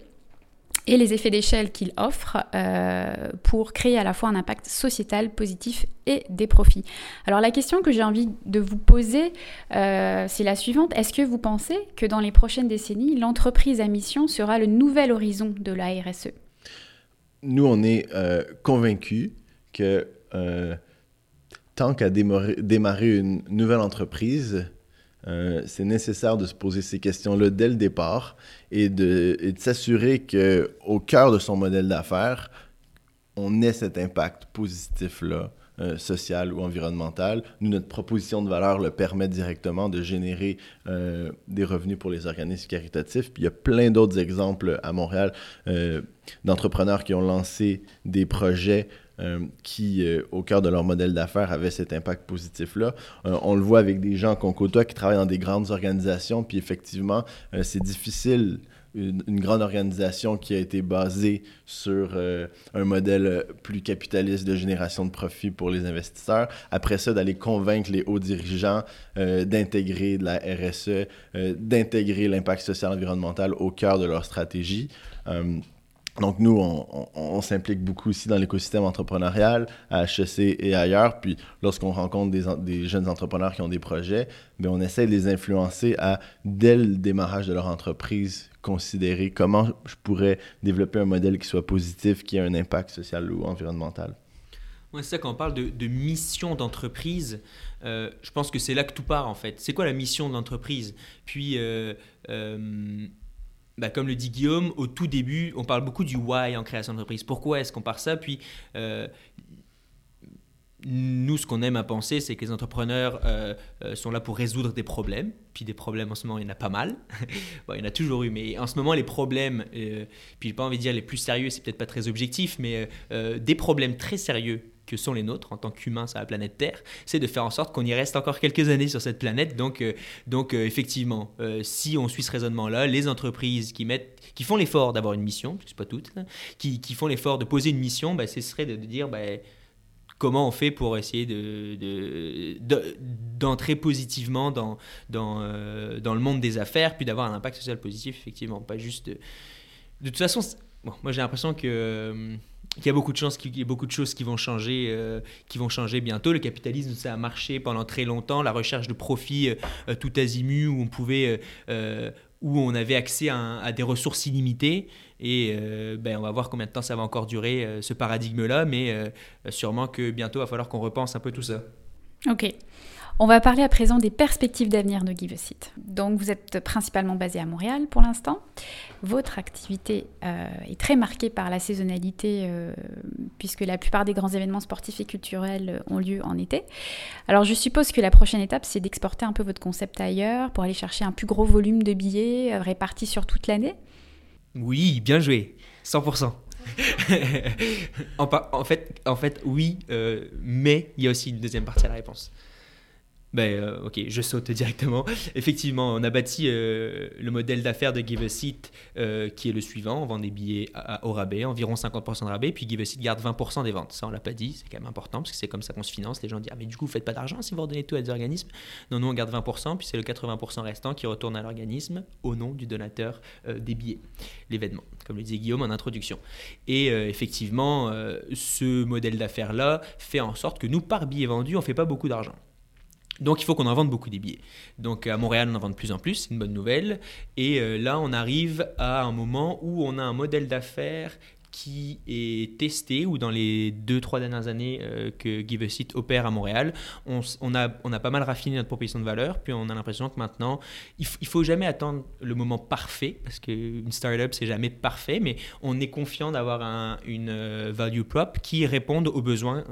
et les effets d'échelle qu'il offre euh, pour créer à la fois un impact sociétal positif et des profits. Alors la question que j'ai envie de vous poser, euh, c'est la suivante. Est-ce que vous pensez que dans les prochaines décennies, l'entreprise à mission sera le nouvel horizon de la RSE Nous, on est euh, convaincus que tant qu'à démarrer une nouvelle entreprise, euh, c'est nécessaire de se poser ces questions-là dès le départ et de, s'assurer qu'au cœur de son modèle d'affaires, on ait cet impact positif-là, euh, social ou environnemental. Nous, notre proposition de valeur le permet directement de générer euh, des revenus pour les organismes caritatifs. Puis il y a plein d'autres exemples à Montréal d'entrepreneurs qui ont lancé des projets euh, qui, euh, au cœur de leur modèle d'affaires, avaient cet impact positif-là. Euh, on le voit avec des gens qu'on côtoie qui travaillent dans des grandes organisations, puis effectivement, c'est difficile une, grande organisation qui a été basée sur un modèle plus capitaliste de génération de profit pour les investisseurs. Après ça, d'aller convaincre les hauts dirigeants d'intégrer de la RSE, d'intégrer l'impact social environnemental au cœur de leur stratégie. Donc, nous, on, s'implique beaucoup aussi dans l'écosystème entrepreneurial, à HEC et ailleurs. Puis, lorsqu'on rencontre des, jeunes entrepreneurs qui ont des projets, bien, on essaie de les influencer à, dès le démarrage de leur entreprise, considérer comment je pourrais développer un modèle qui soit positif, qui ait un impact social ou environnemental. c'est ça, quand on parle de, mission d'entreprise, euh, je pense que c'est là que tout part, en fait. C'est quoi la mission de l'entreprise Puis, euh, euh, bah, comme le dit Guillaume, au tout début, on parle beaucoup du why en création d'entreprise. Pourquoi est-ce qu'on part ça? Puis, euh, nous, ce qu'on aime à penser, c'est que les entrepreneurs euh, euh, sont là pour résoudre des problèmes. Puis des problèmes, en ce moment, il y en a pas mal. (laughs) il y en a toujours eu, mais en ce moment, les problèmes, puis j'ai pas envie de dire les plus sérieux, c'est peut-être pas très objectif, mais des problèmes très sérieux que sont les nôtres en tant qu'humains sur la planète Terre, c'est de faire en sorte qu'on y reste encore quelques années sur cette planète. Donc, euh, donc euh, effectivement, euh, si on suit ce raisonnement-là, les entreprises qui, mettent, qui font l'effort d'avoir une mission, c'est pas toutes, hein, qui, qui, font l'effort de poser une mission, bah, ce serait de, dire bah, comment on fait pour essayer de, d'entrer positivement dans, dans, dans le monde des affaires, puis d'avoir un impact social positif, effectivement, pas juste... De, de toute façon, bon, moi j'ai l'impression que il y a beaucoup de chances qu'il y ait beaucoup de choses qui vont changer, euh, qui vont changer bientôt. Le capitalisme, ça a marché pendant très longtemps. La recherche de profit euh, tout azimut, où on pouvait, euh, où on avait accès à, des ressources illimitées. Et ben, on va voir combien de temps ça va encore durer ce paradigme-là, mais sûrement que bientôt, il va falloir qu'on repense un peu tout ça. Ok. On va parler à présent des perspectives d'avenir de Give. Donc vous êtes principalement basé à Montréal pour l'instant. Votre activité euh, est très marquée par la saisonnalité euh, puisque la plupart des grands événements sportifs et culturels ont lieu en été. Alors je suppose que la prochaine étape c'est d'exporter un peu votre concept ailleurs pour aller chercher un plus gros volume de billets euh, répartis sur toute l'année. Oui, bien joué, 100%. (laughs) en, fait, en fait, oui, mais il y a aussi une deuxième partie à la réponse. Ben, euh, ok, je saute (laughs) directement. Effectivement, on a bâti euh, le modèle d'affaires de Give a Seat euh, qui est le suivant. On vend des billets à- à- au rabais, environ 50% de rabais, puis Give a Seat garde 20% des ventes. Ça, on l'a pas dit, c'est quand même important parce que c'est comme ça qu'on se finance. Les gens disent, ah, mais du coup, vous faites pas d'argent si vous redonnez tout à des organismes? Non, nous, on garde 20%, puis c'est le 80% restant qui retourne à l'organisme au nom du donateur des billets, l'événement, comme le disait Guillaume en introduction. Et effectivement, ce modèle d'affaires-là fait en sorte que nous, par billet vendu, on fait pas beaucoup d'argent. Donc il faut qu'on en vende beaucoup des billets. Donc à Montréal, on en vend de plus en plus, c'est une bonne nouvelle. Et euh, là, on arrive à un moment où on a un modèle d'affaires qui est testé, ou dans les deux, trois dernières années euh, que Give a Seat opère à Montréal, on, a, on a pas mal raffiné notre proposition de valeur, puis on a l'impression que maintenant, il ne faut jamais attendre le moment parfait, parce qu'une startup, c'est jamais parfait, mais on est confiant d'avoir un- une euh, value prop qui réponde aux besoins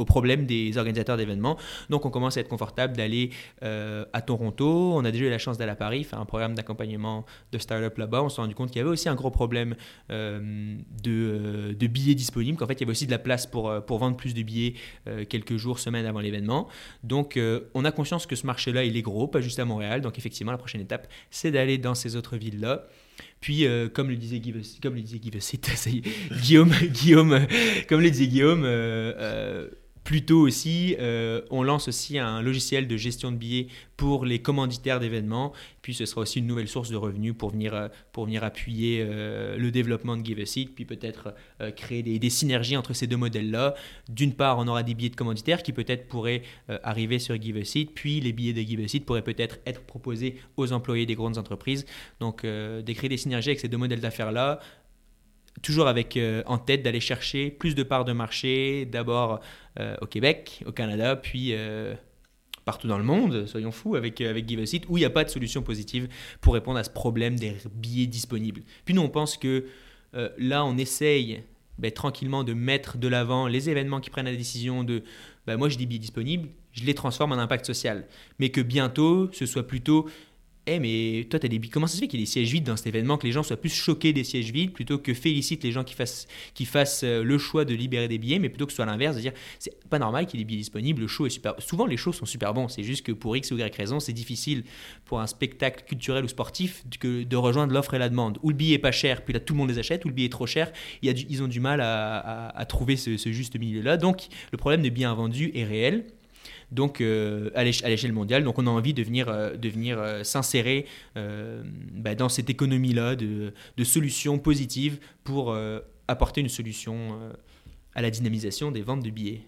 aux problèmes des organisateurs d'événements. Donc, on commence à être confortable d'aller euh, à Toronto. On a déjà eu la chance d'aller à Paris, faire un programme d'accompagnement de start-up là-bas. On s'est rendu compte qu'il y avait aussi un gros problème euh, de, euh, de billets disponibles, qu'en fait, il y avait aussi de la place pour, vendre plus de billets quelques jours, semaines avant l'événement. Donc, on a conscience que ce marché-là, il est gros, pas juste à Montréal. Donc, effectivement, la prochaine étape, c'est d'aller dans ces autres villes-là. Puis, comme le disait Guy, comme le disait Guillaume, Guillaume, comme le disait Guillaume, plus tôt aussi, euh, on lance aussi un logiciel de gestion de billets pour les commanditaires d'événements. Puis ce sera aussi une nouvelle source de revenus pour venir, euh, pour appuyer euh, le développement de Give a Seat, puis peut-être créer des, synergies entre ces deux modèles-là. D'une part, on aura des billets de commanditaires qui peut-être pourraient arriver sur Give a Seat, puis les billets de Give a Seat pourraient peut-être être proposés aux employés des grandes entreprises. Donc, de créer des synergies avec ces deux modèles d'affaires-là, toujours avec euh, en tête d'aller chercher plus de parts de marché, d'abord euh, au Québec, au Canada, puis euh, partout dans le monde, soyons fous, avec, avec Give a Seat, où il n'y a pas de solution positive pour répondre à ce problème des billets disponibles. Puis nous, on pense que là, on essaye ben, tranquillement de mettre de l'avant les événements qui prennent la décision de ben, moi, j'ai des billets disponibles, je les transforme en impact social. Mais que bientôt, ce soit plutôt eh mais toi, t'as des. Comment ça se fait qu'il y ait des sièges vides dans cet événement, que les gens soient plus choqués des sièges vides plutôt que félicitent les gens qui fassent, qui fassent euh, le choix de libérer des billets, mais plutôt que ce soit l'inverse, de dire c'est pas normal qu'il y ait des billets disponibles, le show est super. Souvent, les shows sont super bons, c'est juste que pour X ou Y raison, c'est difficile pour un spectacle culturel ou sportif de rejoindre l'offre et la demande. Ou le billet est pas cher, puis là tout le monde les achète, ou le billet est trop cher, ils ont du mal à, trouver ce, ce juste milieu-là. Donc, le problème de biens invendus est réel donc euh, à l'éche- à l'échelle mondiale. Donc on a envie de venir, euh, de venir euh, s'insérer bah, dans cette économie-là de, de solutions positives pour apporter une solution à la dynamisation des ventes de billets.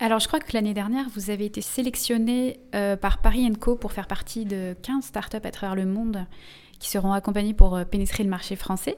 Alors, je crois que l'année dernière, vous avez été sélectionné par Paris Co pour faire partie de 15 startups à travers le monde qui seront accompagnées pour euh, pénétrer le marché français.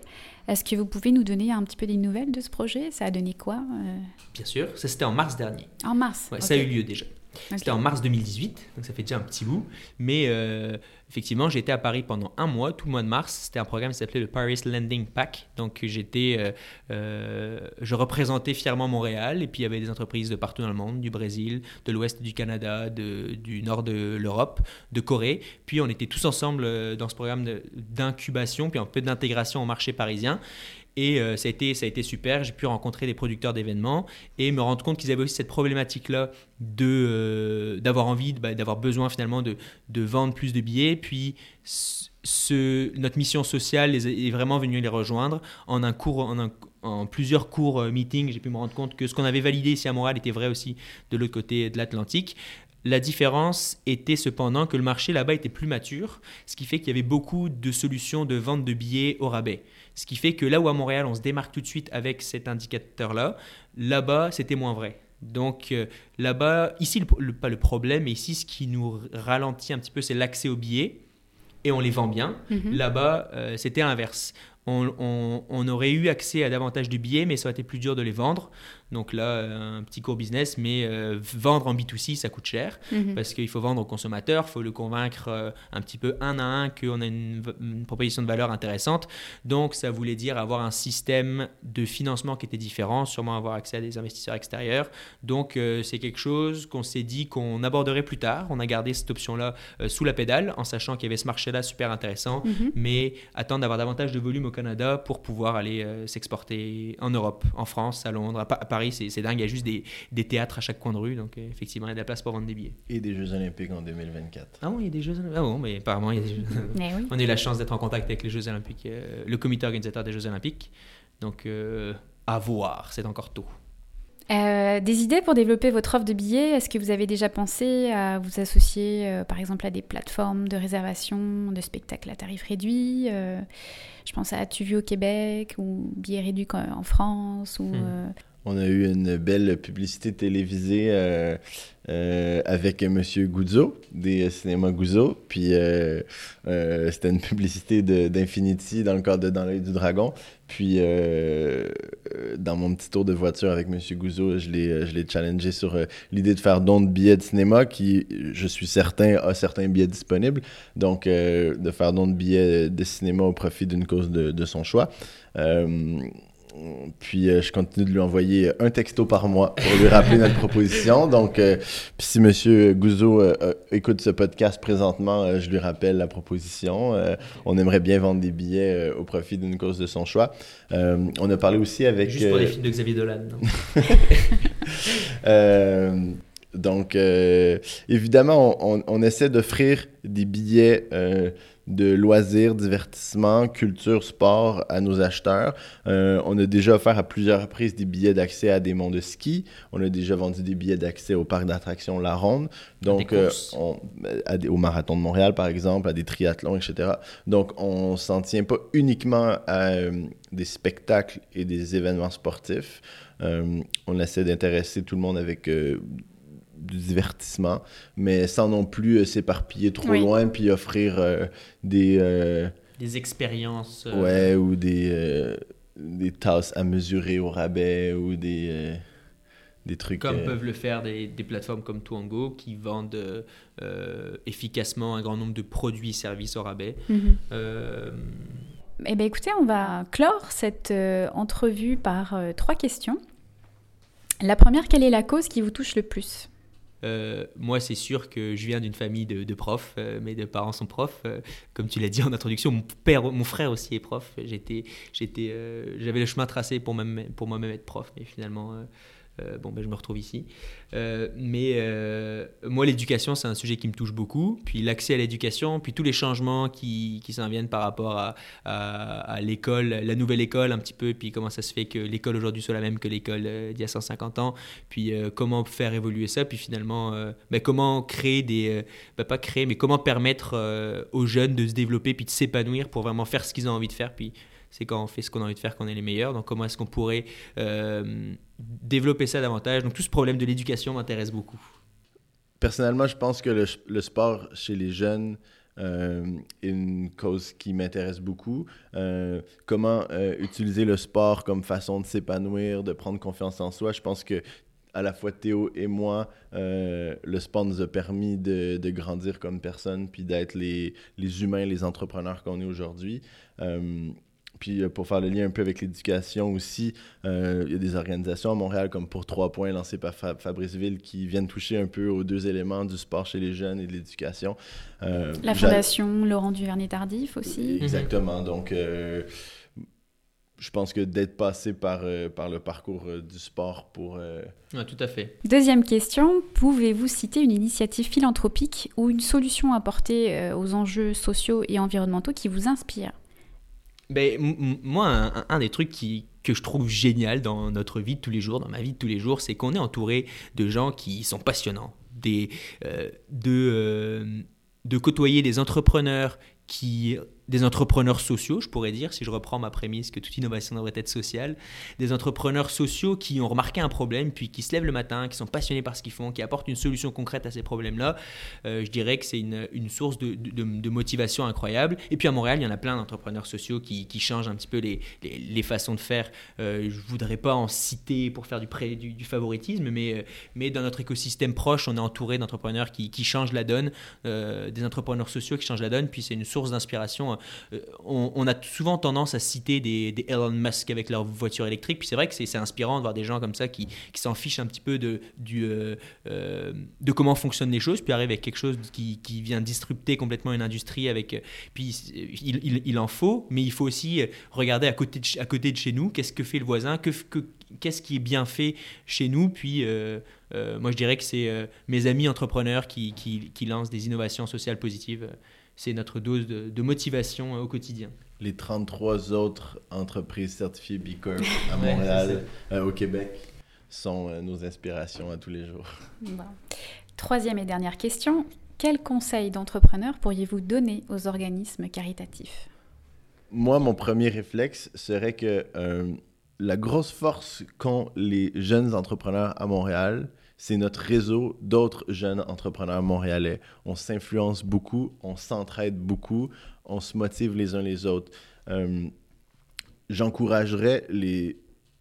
Est-ce que vous pouvez nous donner un petit peu des nouvelles de ce projet? Ça a donné quoi euh, Bien sûr, ça c'était en mars dernier. En mars Ouais. Ça a eu lieu déjà. C'était en mars 2018, donc ça fait déjà un petit bout. Mais euh, effectivement, j'étais à Paris pendant un mois, tout le mois de mars. C'était un programme qui s'appelait le Paris Landing Pack. Donc j'étais, euh, euh, je représentais fièrement Montréal. Et puis il y avait des entreprises de partout dans le monde, du Brésil, de l'ouest du Canada, du nord de l'Europe, de Corée. Puis on était tous ensemble dans ce programme d'incubation, puis un peu d'intégration au marché parisien. Et euh, ça, a été, ça a été super. J'ai pu rencontrer des producteurs d'événements et me rendre compte qu'ils avaient aussi cette problématique-là de, euh, d'avoir envie, bah, d'avoir besoin finalement de, de vendre plus de billets. Puis notre mission sociale est vraiment venue les rejoindre. En, un cours, en, en plusieurs cours euh, meetings, j'ai pu me rendre compte que ce qu'on avait validé ici à Montréal était vrai aussi de l'autre côté de l'Atlantique. La différence était cependant que le marché là-bas était plus mature, ce qui fait qu'il y avait beaucoup de solutions de vente de billets au rabais. Ce qui fait que là où à Montréal on se démarque tout de suite avec cet indicateur-là, là-bas c'était moins vrai. Donc euh, là-bas, ici, le, le- pas le problème, mais ici ce qui nous ralentit un petit peu, c'est l'accès aux billets et on les vend bien. Mhm. Là-bas, euh, c'était inverse. On, on- on aurait eu accès à davantage de billets, mais ça aurait été plus dur de les vendre. Donc là, euh, un petit court business, mais euh, vendre en B2C, ça coûte cher Mhm. parce qu'il faut vendre au consommateur, il faut le convaincre euh, un petit peu un à un qu'on a une, proposition de valeur intéressante. Donc ça voulait dire avoir un système de financement qui était différent, sûrement avoir accès à des investisseurs extérieurs. Donc euh, c'est quelque chose qu'on s'est dit qu'on aborderait plus tard. On a gardé cette option-là euh, sous la pédale en sachant qu'il y avait ce marché-là super intéressant, Mhm. mais attendre d'avoir davantage de volume au Canada pour pouvoir aller euh, s'exporter en Europe, en France, à Londres, à, Pa- à Paris, c'est dingue. Il y a juste des, des théâtres à chaque coin de rue. Donc, euh, effectivement, il y a de la place pour vendre des billets. Et des Jeux Olympiques en 2024. Ah bon, il y a des Jeux Olympiques. Ah bon, mais apparemment, il y a des Jeux Mais oui. On a eu la chance d'être en contact avec les Jeux Olympiques, euh, le comité organisateur des Jeux Olympiques. Donc, euh, à voir, c'est encore tôt. Euh, des idées pour développer votre offre de billets Est-ce que vous avez déjà pensé à vous associer, euh, par exemple, à des plateformes de réservation de spectacles à tarif réduit Euh, Je pense à Tu vu au Québec ou Billets réduits en en France ou Hmm. On a eu une belle publicité télévisée euh, euh, avec Monsieur Goudzo, des cinémas Goudzo. Puis euh, c'était une publicité d'Infinity dans le cadre de Dans l'œil du dragon. Puis dans mon petit tour de voiture avec Monsieur Goudzo, je l'ai challengé sur l'idée de faire don de billets de cinéma qui, je suis certain, a certains billets disponibles. Donc de faire don de billets de cinéma au profit d'une cause de son choix. Euh, puis euh, je continue de lui envoyer un texto par mois pour lui rappeler notre (laughs) proposition. Donc, euh, puis si Monsieur Gouzeau euh, euh, écoute ce podcast présentement, euh, je lui rappelle la proposition. Euh, on aimerait bien vendre des billets euh, au profit d'une cause de son choix. Euh, on a parlé aussi avec. Juste pour euh, les films de Xavier Dolan. non (laughs) euh, donc, euh, évidemment, on, on- on essaie d'offrir des billets euh, de loisirs, divertissement, culture, sport à nos acheteurs. Euh, on a déjà offert à plusieurs reprises des billets d'accès à des monts de ski. On a déjà vendu des billets d'accès au parc d'attractions La Ronde. Donc, des euh, courses. on- à des- au marathon de Montréal, par exemple, à des triathlons, etc. Donc, on s'en tient pas uniquement à euh, des spectacles et des événements sportifs. On essaie d'intéresser tout le monde avec du divertissement, mais sans non plus euh, s'éparpiller trop Oui. loin puis offrir euh, des euh, Des expériences. euh, ouais ou des euh, des tasses à mesurer au rabais ou des euh, des trucs Comme euh, peuvent le faire des, des plateformes comme Touango qui vendent euh, efficacement un grand nombre de produits et services au rabais. mhm. Euh, Eh bien, écoutez, on va clore cette euh, entrevue par euh, trois questions. La première, quelle est la cause qui vous touche le plus? Euh, moi, c'est sûr que je viens d'une famille de, profs. euh, mes deux parents sont profs. euh, comme tu l'as dit en introduction, mon, père, mon frère aussi est prof. J'étais, j'étais, j'avais le chemin tracé pour, pour moi-même être prof, mais finalement, euh, bon, ben, je me retrouve ici. Euh, mais euh, moi, l'éducation, c'est un sujet qui me touche beaucoup. Puis l'accès à l'éducation, puis tous les changements qui, qui s'en viennent par rapport à, l'école, la nouvelle école un petit peu, puis comment ça se fait que l'école aujourd'hui soit la même que l'école d'il y a 150 ans puis comment faire évoluer ça, puis finalement, ben, comment créer des... ben, pas créer, mais comment permettre aux jeunes de se développer, puis de s'épanouir pour vraiment faire ce qu'ils ont envie de faire, puis c'est quand on fait ce qu'on a envie de faire qu'on est les meilleurs, donc comment est-ce qu'on pourrait euh, développer ça davantage? Donc tout ce problème de l'éducation m'intéresse beaucoup. Personnellement, je pense que le, sport chez les jeunes euh, est une cause qui m'intéresse beaucoup. Euh, comment utiliser le sport comme façon de s'épanouir, de prendre confiance en soi? Je pense que à la fois Théo et moi, le sport nous a permis de, grandir comme personne, puis d'être les, les humains, les entrepreneurs qu'on est aujourd'hui. Puis euh, pour faire le lien un peu avec l'éducation aussi, euh, il y a des organisations à Montréal comme Pour Trois Points lancées par Fa- Fabrice Ville qui viennent toucher un peu aux deux éléments du sport chez les jeunes et de l'éducation. Euh, La fondation Laurent Duvernay-Tardif aussi. Exactement. Donc, euh, je pense que d'être passé par, euh, par le parcours euh, du sport pour... euh, Ouais, tout à fait. Deuxième question, pouvez-vous citer une initiative philanthropique ou une solution apportée euh, aux enjeux sociaux et environnementaux qui vous inspire? Ben, m- m- moi, un des trucs qui, que je trouve génial dans notre vie de tous les jours, dans ma vie de tous les jours, c'est qu'on est entouré de gens qui sont passionnants, des, euh, de, euh, de côtoyer des entrepreneurs qui des entrepreneurs sociaux, je pourrais dire, si je reprends ma prémisse que toute innovation devrait être sociale, des entrepreneurs sociaux qui ont remarqué un problème, puis qui se lèvent le matin, qui sont passionnés par ce qu'ils font, qui apportent une solution concrète à ces problèmes-là. Euh, je dirais que c'est une, source de, motivation incroyable. Et puis à Montréal, il y en a plein d'entrepreneurs sociaux qui, changent un petit peu les, façons de faire. Euh, je voudrais pas en citer pour faire du, favoritisme, mais, euh, mais dans notre écosystème proche, on est entouré d'entrepreneurs qui, changent la donne, des entrepreneurs sociaux qui changent la donne, puis c'est une source d'inspiration. Euh, on, a souvent tendance à citer des, des Elon Musk avec leur voiture électrique, puis c'est vrai que c'est inspirant de voir des gens comme ça qui, s'en fichent un petit peu euh, euh, de comment fonctionnent les choses, puis arrivent avec quelque chose qui, vient disrupter complètement une industrie. Avec, puis il, en faut, mais il faut aussi regarder à côté de, chez nous, qu'est-ce que fait le voisin, qu'est-ce qui est bien fait chez nous. Puis, moi, je dirais que c'est mes amis entrepreneurs qui lancent des innovations sociales positives. C'est notre dose de, de motivation euh, au quotidien. Les 33 autres entreprises certifiées B Corp (laughs) à Ouais, Montréal, euh, au Québec, sont euh, nos inspirations à tous les jours. Bon. Troisième et dernière question. Quels conseils d'entrepreneur pourriez-vous donner aux organismes caritatifs? Moi, mon premier réflexe serait que euh, la grosse force qu'ont les jeunes entrepreneurs à Montréal, c'est notre réseau d'autres jeunes entrepreneurs montréalais. On s'influence beaucoup, on s'entraide beaucoup, on se motive les uns les autres. Euh, J'encouragerais les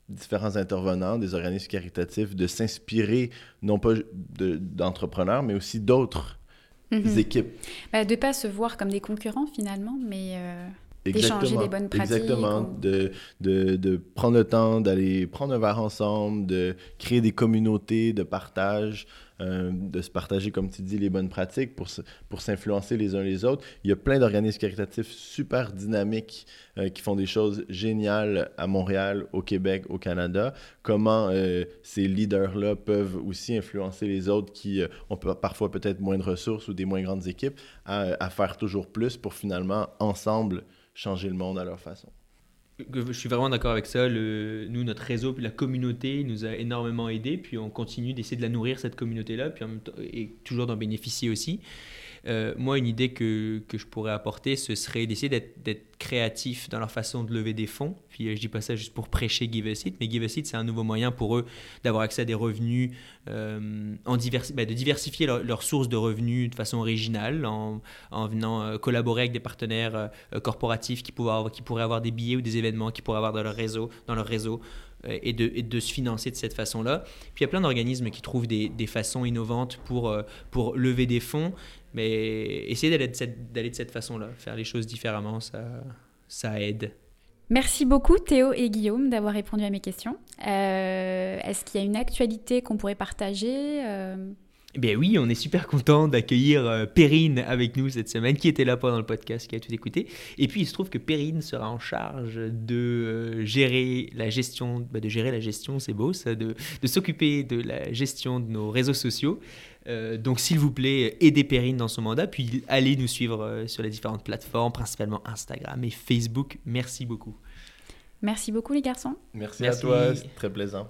différents intervenants des organismes caritatifs de s'inspirer non pas de- d'entrepreneurs, mais aussi d'autres Mhm. équipes. Bah, De ne pas se voir comme des concurrents finalement, mais euh, D'échanger des bonnes pratiques Exactement. ou- De, de, de prendre le temps d'aller prendre un verre ensemble, de créer des communautés de partage, euh, de se partager, comme tu dis, les bonnes pratiques pour, pour s'influencer les uns les autres. Il y a plein d'organismes caritatifs super dynamiques euh, qui font des choses géniales à Montréal, au Québec, au Canada. Comment euh, ces leaders-là peuvent aussi influencer les autres qui ont parfois peut-être moins de ressources ou des moins grandes équipes à, à faire toujours plus pour finalement, ensemble, changer le monde à leur façon. Je suis vraiment d'accord avec ça. Nous, notre réseau, la communauté nous a énormément aidés. Puis on continue d'essayer de la nourrir, cette communauté-là, puis en même temps- et toujours d'en bénéficier aussi. Euh, moi, une idée que, que je pourrais apporter, ce serait d'essayer d'être d'être créatif dans leur façon de lever des fonds. Puis euh, je dis pas ça juste pour prêcher Give a Seat, mais Give a Seat, c'est un nouveau moyen pour eux d'avoir accès à des revenus, euh, en ben, de diversifier leur- leurs sources de revenus de façon originale, en, en venant collaborer avec des partenaires corporatifs qui pourraient, avoir, des billets ou des événements qui pourraient avoir dans leur réseau, dans leur réseau et, de, de se financer de cette façon-là. Puis il y a plein d'organismes qui trouvent des, des façons innovantes pour, euh, pour lever des fonds, mais essayer d'aller de cette, cette façon-là, faire les choses différemment, ça, ça aide. Merci beaucoup Théo et Guillaume d'avoir répondu à mes questions. Euh, Est-ce qu'il y a une actualité qu'on pourrait partager Euh, Eh bien oui, on est super content d'accueillir euh, Perrine avec nous cette semaine, qui était là pendant le podcast, qui a tout écouté. Et puis il se trouve que Perrine sera en charge de euh, gérer la gestion, bah, de gérer la gestion, c'est beau ça, de, de s'occuper de la gestion de nos réseaux sociaux. Euh, donc s'il vous plaît, aidez Perrine dans son mandat, puis allez nous suivre sur les différentes plateformes, principalement Instagram et Facebook. Merci beaucoup. Merci beaucoup les garçons. Merci, Merci. à toi, c'est très plaisant.